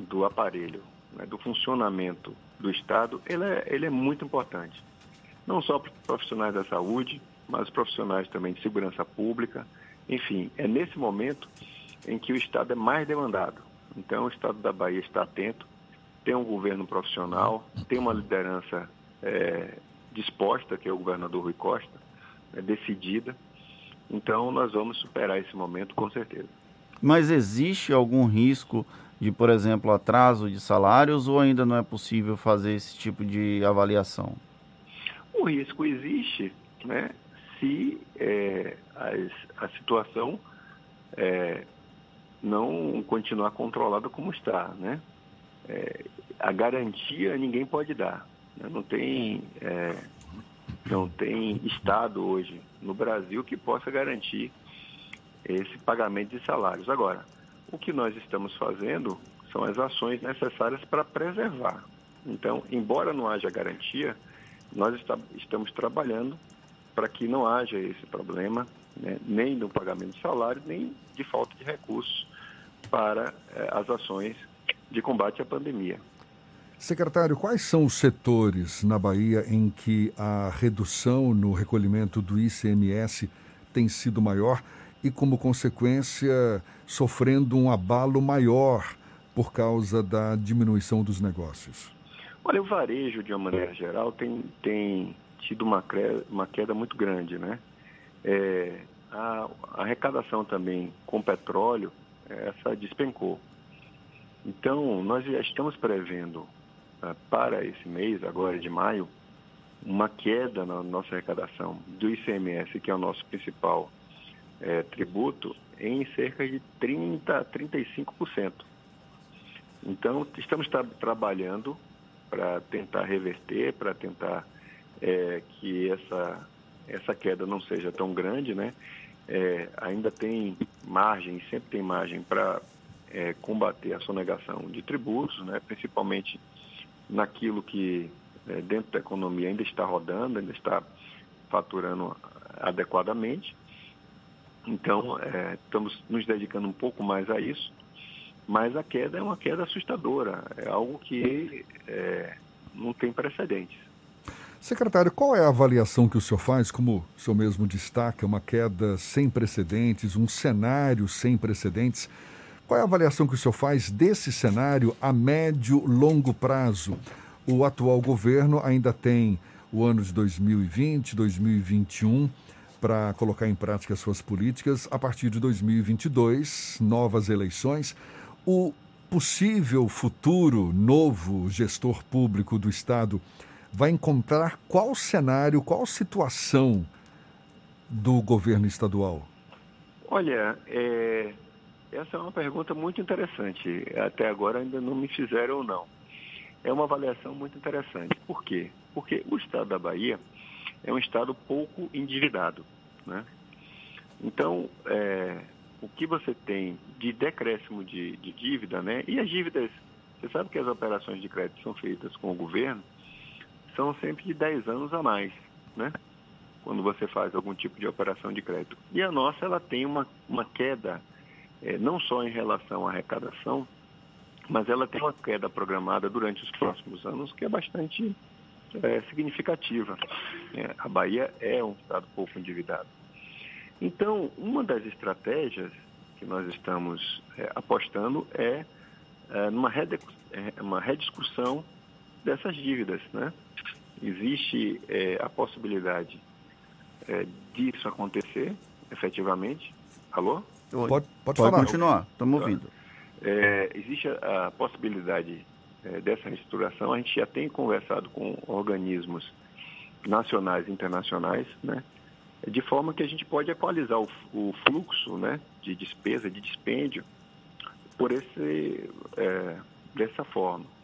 do aparelho, né, do funcionamento do Estado, ele é, ele é muito importante. Não só para profissionais da saúde, mas profissionais também de segurança pública. Enfim, é nesse momento em que o Estado é mais demandado. Então, o Estado da Bahia está atento, tem um governo profissional, tem uma liderança é, disposta, que é o governador Rui Costa, é, decidida. Então, nós vamos superar esse momento com certeza. Mas existe algum risco de, por exemplo, atraso de salários ou ainda não é possível fazer esse tipo de avaliação? O risco existe, né? Se é, a, a situação é, não continuar controlada como está, né? É, a garantia ninguém pode dar. Né? Não tem é, não tem estado hoje no Brasil que possa garantir esse pagamento de salários. Agora, o que nós estamos fazendo são as ações necessárias para preservar. Então, embora não haja garantia, nós está, estamos trabalhando para que não haja esse problema, né, nem no pagamento de salário, nem de falta de recursos para eh, as ações de combate à pandemia. Secretário, quais são os setores na Bahia em que a redução no recolhimento do ICMS tem sido maior e, como consequência, sofrendo um abalo maior por causa da diminuição dos negócios? Olha, o varejo, de uma maneira geral, tem, tem tido uma, uma queda muito grande, né? É, a, a, arrecadação também com petróleo, essa despencou. Então, nós já estamos prevendo uh, para esse mês, agora de maio, uma queda na nossa arrecadação do ICMS, que é o nosso principal é, tributo, em cerca de 30% a 35%. Então, estamos tra trabalhando para tentar reverter, para tentar é, que essa, essa queda não seja tão grande, né? É, ainda tem margem, sempre tem margem para é, combater a sonegação de tributos, né? principalmente naquilo que é, dentro da economia ainda está rodando, ainda está faturando adequadamente. Então, é, estamos nos dedicando um pouco mais a isso, mas a queda é uma queda assustadora, é algo que é, não tem precedentes. Secretário, qual é a avaliação que o senhor faz, como o senhor mesmo destaca, uma queda sem precedentes, um cenário sem precedentes? Qual é a avaliação que o senhor faz desse cenário a médio, longo prazo? O atual governo ainda tem o ano de 2020, 2021 para colocar em prática suas políticas. A partir de 2022, novas eleições. O possível futuro novo gestor público do Estado vai encontrar qual cenário, qual situação do governo estadual? Olha, é, essa é uma pergunta muito interessante. Até agora ainda não me fizeram não. É uma avaliação muito interessante. Por quê? Porque o estado da Bahia é um estado pouco endividado. Né? Então, é, o que você tem de decréscimo de, de dívida, né? e as dívidas, você sabe que as operações de crédito são feitas com o governo, são sempre de 10 anos a mais, né? Quando você faz algum tipo de operação de crédito. E a nossa, ela tem uma, uma queda, é, não só em relação à arrecadação, mas ela tem uma queda programada durante os próximos anos que é bastante é, significativa. É, a Bahia é um estado pouco endividado. Então, uma das estratégias que nós estamos é, apostando é numa uma rediscussão dessas dívidas, né? Existe é, a possibilidade é, disso acontecer, efetivamente. Alô? Pode, pode, pode falar. continuar, estamos ouvindo. É, existe a, a possibilidade é, dessa reestruturação. A gente já tem conversado com organismos nacionais e internacionais, né? De forma que a gente pode equalizar o, o fluxo, né? De despesa, de dispêndio, por esse, é, dessa forma.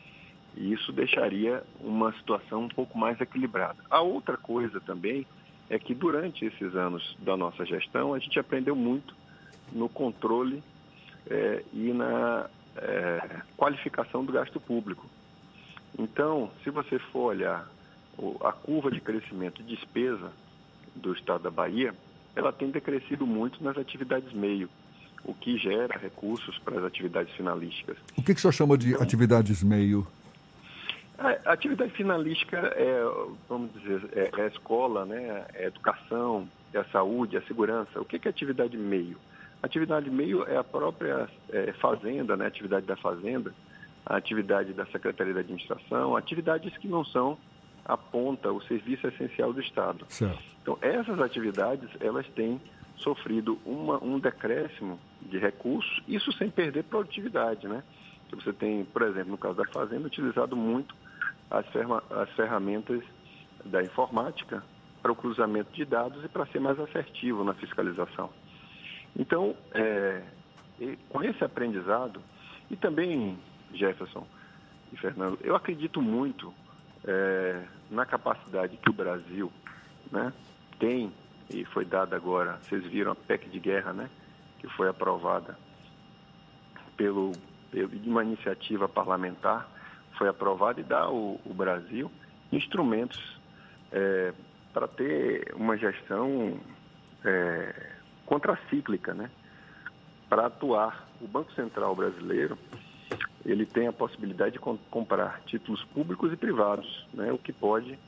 E isso deixaria uma situação um pouco mais equilibrada. A outra coisa também é que durante esses anos da nossa gestão, a gente aprendeu muito no controle é, e na é, qualificação do gasto público. Então, se você for olhar a curva de crescimento de despesa do estado da Bahia, ela tem decrescido muito nas atividades meio, o que gera recursos para as atividades finalísticas. O que, que o senhor chama de então, atividades meio? A atividade finalística é, vamos dizer, é, é a escola, né, é a educação, é a saúde, é a segurança. O que é atividade meio? Atividade meio é a própria é, fazenda, né, atividade da fazenda, a atividade da Secretaria da Administração, atividades que não são a ponta, o serviço essencial do Estado. Certo. Então, essas atividades, elas têm sofrido uma, um decréscimo de recursos, isso sem perder produtividade, né? Você tem, por exemplo, no caso da fazenda, utilizado muito as, as ferramentas da informática para o cruzamento de dados e para ser mais assertivo na fiscalização. Então, é, com esse aprendizado, e também, Jefferson e Fernando, eu acredito muito é, na capacidade que o Brasil né, tem, e foi dada agora, vocês viram a PEC de guerra, né, que foi aprovada pelo, pelo, de uma iniciativa parlamentar, foi aprovada e dá ao, Brasil instrumentos é, para ter uma gestão é, contracíclica, né? Para atuar, o Banco Central brasileiro ele tem a possibilidade de comprar títulos públicos e privados, né? O que pode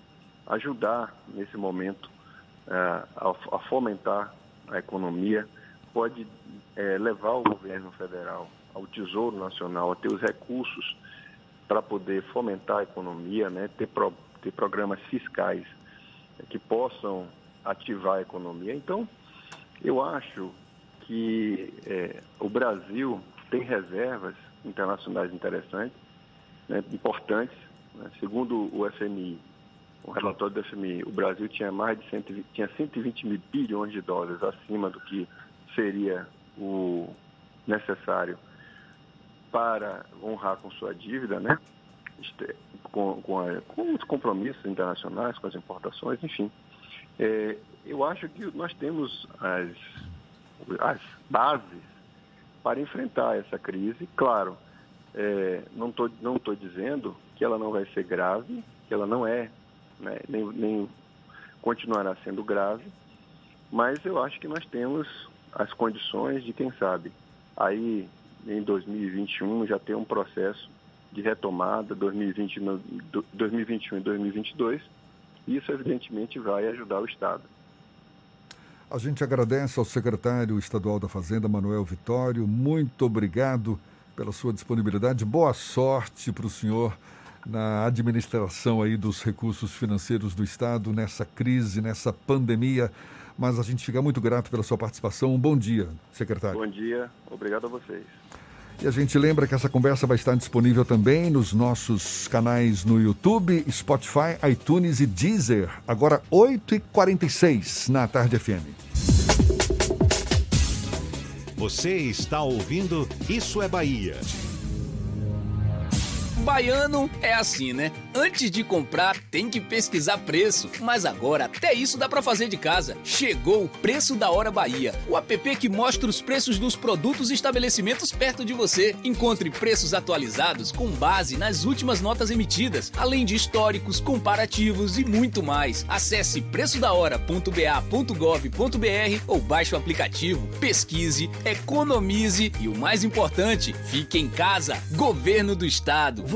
ajudar nesse momento é, a, a, fomentar a economia, pode é, levar o governo federal ao Tesouro Nacional a ter os recursos para poder fomentar a economia, né, ter, pro, ter programas fiscais que possam ativar a economia. Então, eu acho que é, o Brasil tem reservas internacionais interessantes, né, importantes. Né? Segundo o FMI, o relatório do FMI, o Brasil tinha mais de 120, tinha 120 mil bilhões de dólares acima do que seria o necessário para honrar com sua dívida, né? com, com, a, com os compromissos internacionais, com as importações, enfim. É, eu acho que nós temos as, as bases para enfrentar essa crise. Claro, é, não estou não tô dizendo que ela não vai ser grave, que ela não é, né, nem, nem continuará sendo grave, mas eu acho que nós temos as condições de, quem sabe, aí em 2021 já ter um processo de retomada 2020, 2021 e 2022. Isso, evidentemente, vai ajudar o Estado. A gente agradece ao secretário estadual da Fazenda, Manuel Vitório. Muito obrigado pela sua disponibilidade. Boa sorte para o senhor na administração aí dos recursos financeiros do Estado nessa crise, nessa pandemia. Mas a gente fica muito grato pela sua participação. Um bom dia, secretário. Bom dia, obrigado a vocês. E a gente lembra que essa conversa vai estar disponível também nos nossos canais no YouTube, Spotify, iTunes e Deezer. Agora 8h46 na Tarde FM. Você está ouvindo Isso é Bahia. Baiano é assim, né? Antes de comprar, tem que pesquisar preço. Mas agora, até isso dá para fazer de casa. Chegou o Preço da Hora Bahia, o app que mostra os preços dos produtos e estabelecimentos perto de você. Encontre preços atualizados com base nas últimas notas emitidas, além de históricos, comparativos e muito mais. Acesse preçodahora.ba.gov.br ou baixe o aplicativo, pesquise, economize e o mais importante, fique em casa. Governo do Estado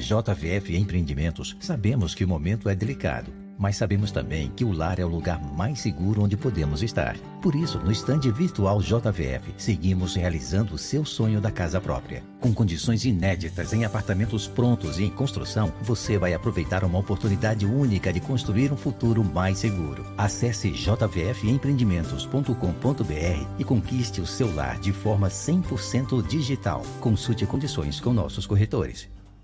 JVF Empreendimentos sabemos que o momento é delicado, mas sabemos também que o lar é o lugar mais seguro onde podemos estar. Por isso, no estande virtual JVF, seguimos realizando o seu sonho da casa própria. Com condições inéditas em apartamentos prontos e em construção, você vai aproveitar uma oportunidade única de construir um futuro mais seguro. Acesse jvfempreendimentos.com.br e conquiste o seu lar de forma 100% digital. Consulte condições com nossos corretores.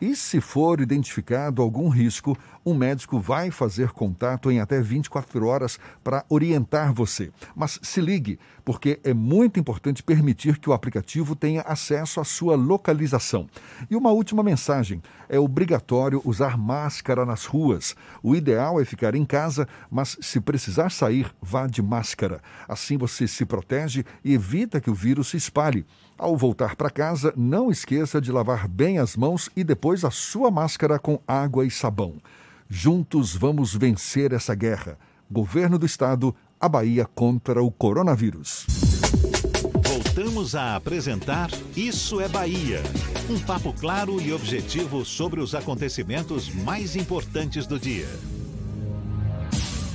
e, se for identificado algum risco, um médico vai fazer contato em até 24 horas para orientar você. Mas se ligue, porque é muito importante permitir que o aplicativo tenha acesso à sua localização. E uma última mensagem: é obrigatório usar máscara nas ruas. O ideal é ficar em casa, mas se precisar sair, vá de máscara. Assim você se protege e evita que o vírus se espalhe. Ao voltar para casa, não esqueça de lavar bem as mãos e depois a sua máscara com água e sabão. Juntos vamos vencer essa guerra. Governo do Estado, a Bahia contra o coronavírus. Voltamos a apresentar Isso é Bahia. Um papo claro e objetivo sobre os acontecimentos mais importantes do dia.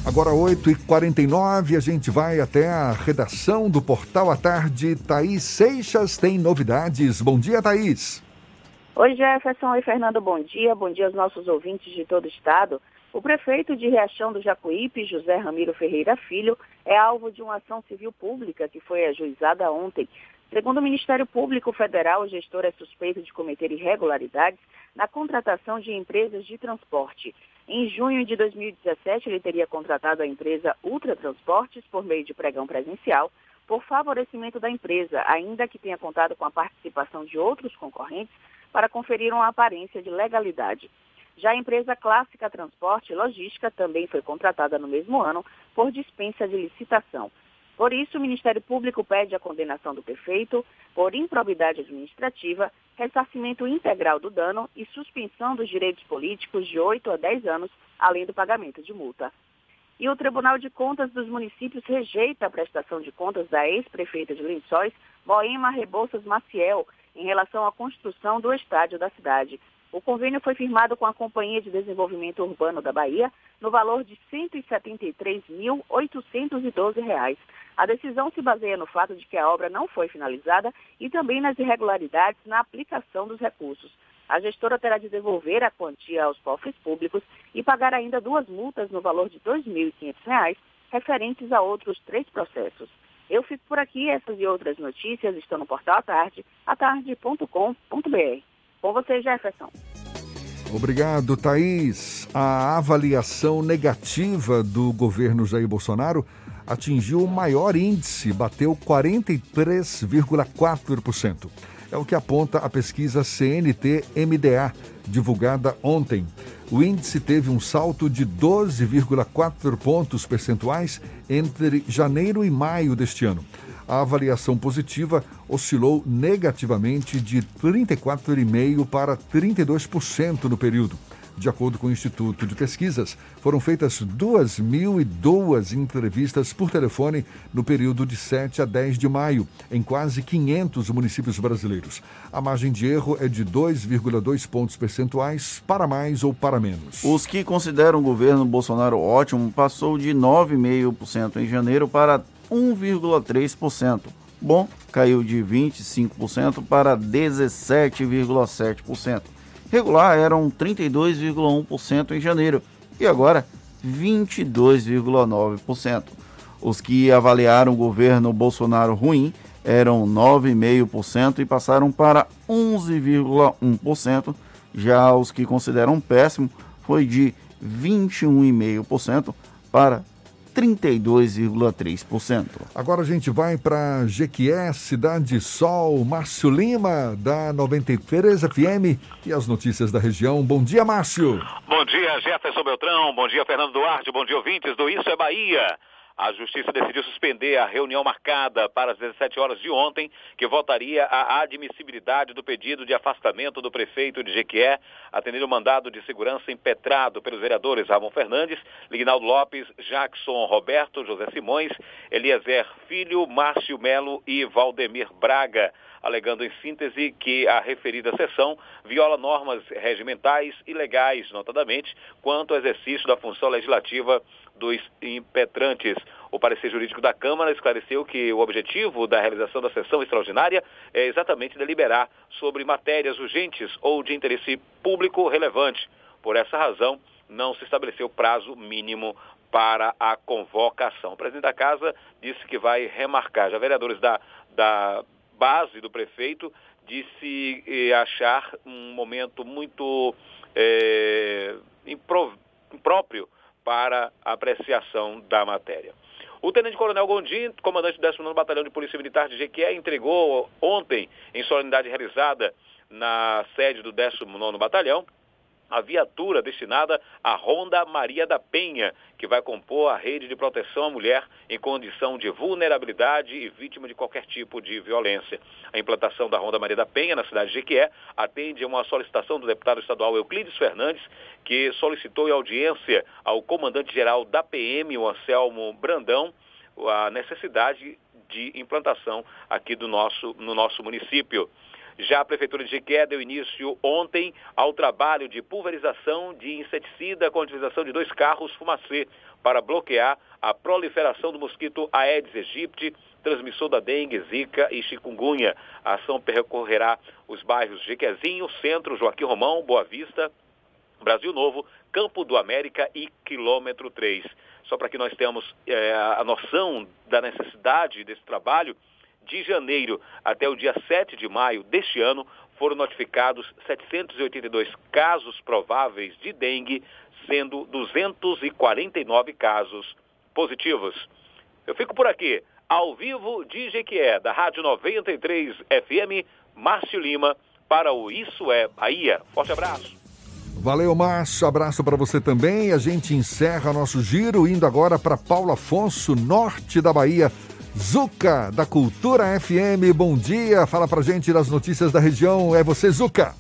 Agora 8h49, a gente vai até a redação do Portal à Tarde. Thaís Seixas tem novidades. Bom dia, Thaís. Oi, Jefferson. Oi, Fernando. Bom dia. Bom dia aos nossos ouvintes de todo o estado. O prefeito de Riachão do Jacuípe, José Ramiro Ferreira Filho, é alvo de uma ação civil pública que foi ajuizada ontem. Segundo o Ministério Público Federal, o gestor é suspeito de cometer irregularidades na contratação de empresas de transporte. Em junho de 2017, ele teria contratado a empresa Ultra Transportes por meio de pregão presencial por favorecimento da empresa, ainda que tenha contado com a participação de outros concorrentes para conferir uma aparência de legalidade. Já a empresa Clássica Transporte e Logística também foi contratada no mesmo ano por dispensa de licitação. Por isso, o Ministério Público pede a condenação do prefeito por improbidade administrativa, ressarcimento integral do dano e suspensão dos direitos políticos de 8 a 10 anos, além do pagamento de multa. E o Tribunal de Contas dos Municípios rejeita a prestação de contas da ex-prefeita de Lençóis, Moema Rebouças Maciel, em relação à construção do estádio da cidade. O convênio foi firmado com a Companhia de Desenvolvimento Urbano da Bahia no valor de R$ 173.812. A decisão se baseia no fato de que a obra não foi finalizada e também nas irregularidades na aplicação dos recursos. A gestora terá de devolver a quantia aos cofres públicos e pagar ainda duas multas no valor de R$ 2.500, referentes a outros três processos. Eu fico por aqui, essas e outras notícias estão no portal tarde, atarde.com.br. Com você, Jefferson. Obrigado, Thaís. A avaliação negativa do governo Jair Bolsonaro atingiu o maior índice, bateu 43,4%. É o que aponta a pesquisa CNT-MDA, divulgada ontem. O índice teve um salto de 12,4 pontos percentuais entre janeiro e maio deste ano. A avaliação positiva oscilou negativamente de 34,5% para 32% no período. De acordo com o Instituto de Pesquisas, foram feitas 2.002 entrevistas por telefone no período de 7 a 10 de maio, em quase 500 municípios brasileiros. A margem de erro é de 2,2 pontos percentuais para mais ou para menos. Os que consideram o governo Bolsonaro ótimo passou de 9,5% em janeiro para 1,3%. Bom, caiu de 25% para 17,7%. Regular eram 32,1% em janeiro e agora 22,9%. Os que avaliaram o governo Bolsonaro ruim eram 9,5% e passaram para 11,1%. Já os que consideram péssimo foi de 21,5% para 32,3%. Agora a gente vai para Jequié, Cidade Sol, Márcio Lima, da 93 FM e as notícias da região. Bom dia, Márcio. Bom dia, Jefferson Beltrão. Bom dia, Fernando Duarte. Bom dia, ouvintes do Isso é Bahia. A Justiça decidiu suspender a reunião marcada para as 17 horas de ontem, que votaria a admissibilidade do pedido de afastamento do prefeito de Jequié, atendendo o mandado de segurança impetrado pelos vereadores Ramon Fernandes, Lignaldo Lopes, Jackson Roberto, José Simões, Eliezer Filho, Márcio Melo e Valdemir Braga alegando em síntese que a referida sessão viola normas regimentais e legais, notadamente, quanto ao exercício da função legislativa dos impetrantes. O parecer jurídico da Câmara esclareceu que o objetivo da realização da sessão extraordinária é exatamente deliberar sobre matérias urgentes ou de interesse público relevante. Por essa razão, não se estabeleceu prazo mínimo para a convocação. O presidente da Casa disse que vai remarcar. Já vereadores da, da base do prefeito disse eh, achar um momento muito é, impróprio para apreciação da matéria. O tenente-coronel Gondim, comandante do 19 Batalhão de Polícia Militar de Jequié, entregou ontem, em solenidade realizada na sede do 19 Batalhão, a viatura destinada à Ronda Maria da Penha, que vai compor a rede de proteção à mulher em condição de vulnerabilidade e vítima de qualquer tipo de violência. A implantação da Ronda Maria da Penha na cidade de Jequié atende a uma solicitação do deputado estadual Euclides Fernandes, que solicitou em audiência ao comandante-geral da PM, o Anselmo Brandão, a necessidade de implantação aqui do nosso, no nosso município. Já a Prefeitura de Jequié deu início ontem ao trabalho de pulverização de inseticida com a utilização de dois carros fumacê para bloquear a proliferação do mosquito Aedes aegypti, transmissor da dengue, zika e chikungunya. A ação percorrerá os bairros Jequezinho, Centro, Joaquim Romão, Boa Vista, Brasil Novo, Campo do América e Quilômetro 3. Só para que nós tenhamos é, a noção da necessidade desse trabalho, de janeiro até o dia 7 de maio deste ano, foram notificados 782 casos prováveis de dengue, sendo 249 casos positivos. Eu fico por aqui, ao vivo de Jequié, da Rádio 93 FM, Márcio Lima, para o Isso é Bahia. Forte abraço. Valeu, Márcio. Abraço para você também. A gente encerra nosso giro indo agora para Paulo Afonso, norte da Bahia. Zuca, da Cultura FM, bom dia. Fala pra gente das notícias da região. É você, Zuca.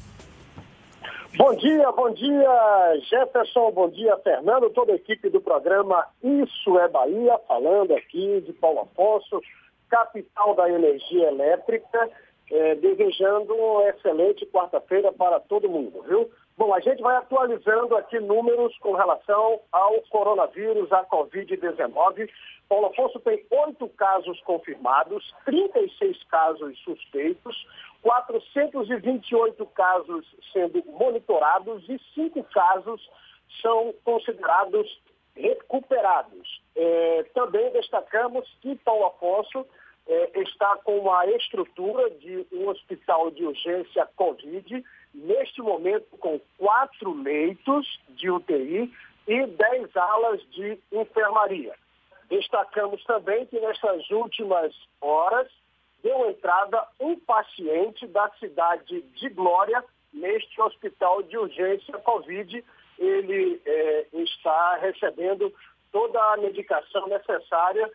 Bom dia, bom dia, Jefferson, bom dia, Fernando, toda a equipe do programa Isso é Bahia, falando aqui de Paulo Afonso, capital da energia elétrica, eh, desejando uma excelente quarta-feira para todo mundo, viu? Bom, a gente vai atualizando aqui números com relação ao coronavírus, a Covid-19. Paulo Afonso tem oito casos confirmados, 36 casos suspeitos, 428 casos sendo monitorados e cinco casos são considerados recuperados. É, também destacamos que Paulo Afonso é, está com uma estrutura de um hospital de urgência Covid, neste momento com quatro leitos de UTI e dez alas de enfermaria. Destacamos também que nessas últimas horas deu entrada um paciente da cidade de Glória neste hospital de urgência Covid. Ele é, está recebendo toda a medicação necessária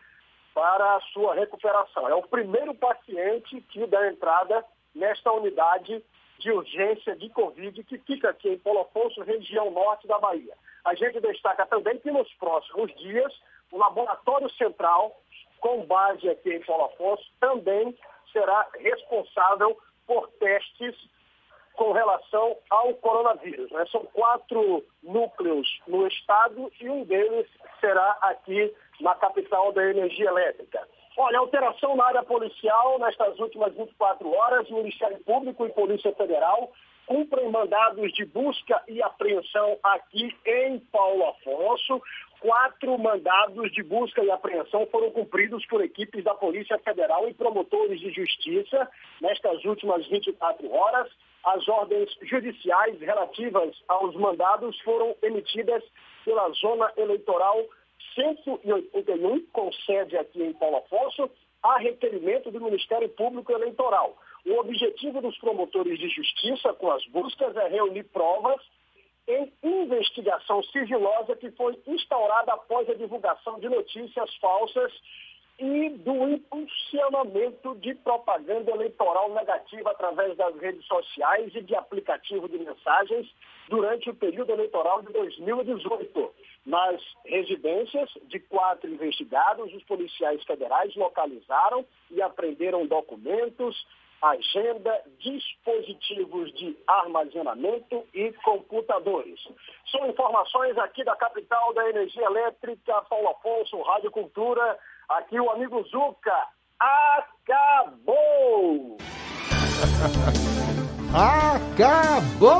para a sua recuperação. É o primeiro paciente que dá entrada nesta unidade de urgência de Covid que fica aqui em Paulo Afonso, região norte da Bahia. A gente destaca também que nos próximos dias o Laboratório Central, com base aqui em Paulo Afonso, também será responsável por testes com relação ao coronavírus. Né? São quatro núcleos no estado e um deles será aqui na capital da energia elétrica. Olha, alteração na área policial nestas últimas 24 horas, Ministério Público e Polícia Federal cumprem mandados de busca e apreensão aqui em Paulo Afonso, quatro mandados de busca e apreensão foram cumpridos por equipes da Polícia Federal e promotores de justiça nestas últimas 24 horas. As ordens judiciais relativas aos mandados foram emitidas pela Zona Eleitoral 181, com sede aqui em Paulo Afonso, a requerimento do Ministério Público Eleitoral. O objetivo dos promotores de justiça com as buscas é reunir provas em investigação sigilosa que foi instaurada após a divulgação de notícias falsas e do impulsionamento de propaganda eleitoral negativa através das redes sociais e de aplicativo de mensagens durante o período eleitoral de 2018. Nas residências de quatro investigados, os policiais federais localizaram e apreenderam documentos, agenda, dispositivos de armazenamento e computadores. São informações aqui da capital da energia elétrica, Paulo Afonso, Rádio Cultura. Aqui o amigo Zuca. Acabou! [laughs] Acabou,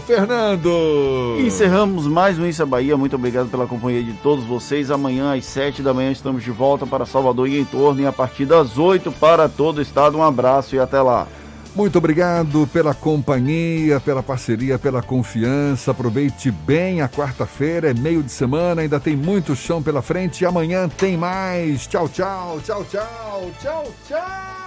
Fernando! Encerramos mais um é Bahia. Muito obrigado pela companhia de todos vocês. Amanhã às 7 da manhã estamos de volta para Salvador e em torno e a partir das 8 para todo o estado. Um abraço e até lá. Muito obrigado pela companhia, pela parceria, pela confiança. Aproveite bem a quarta-feira, é meio de semana, ainda tem muito chão pela frente. Amanhã tem mais. Tchau, tchau, tchau, tchau, tchau, tchau.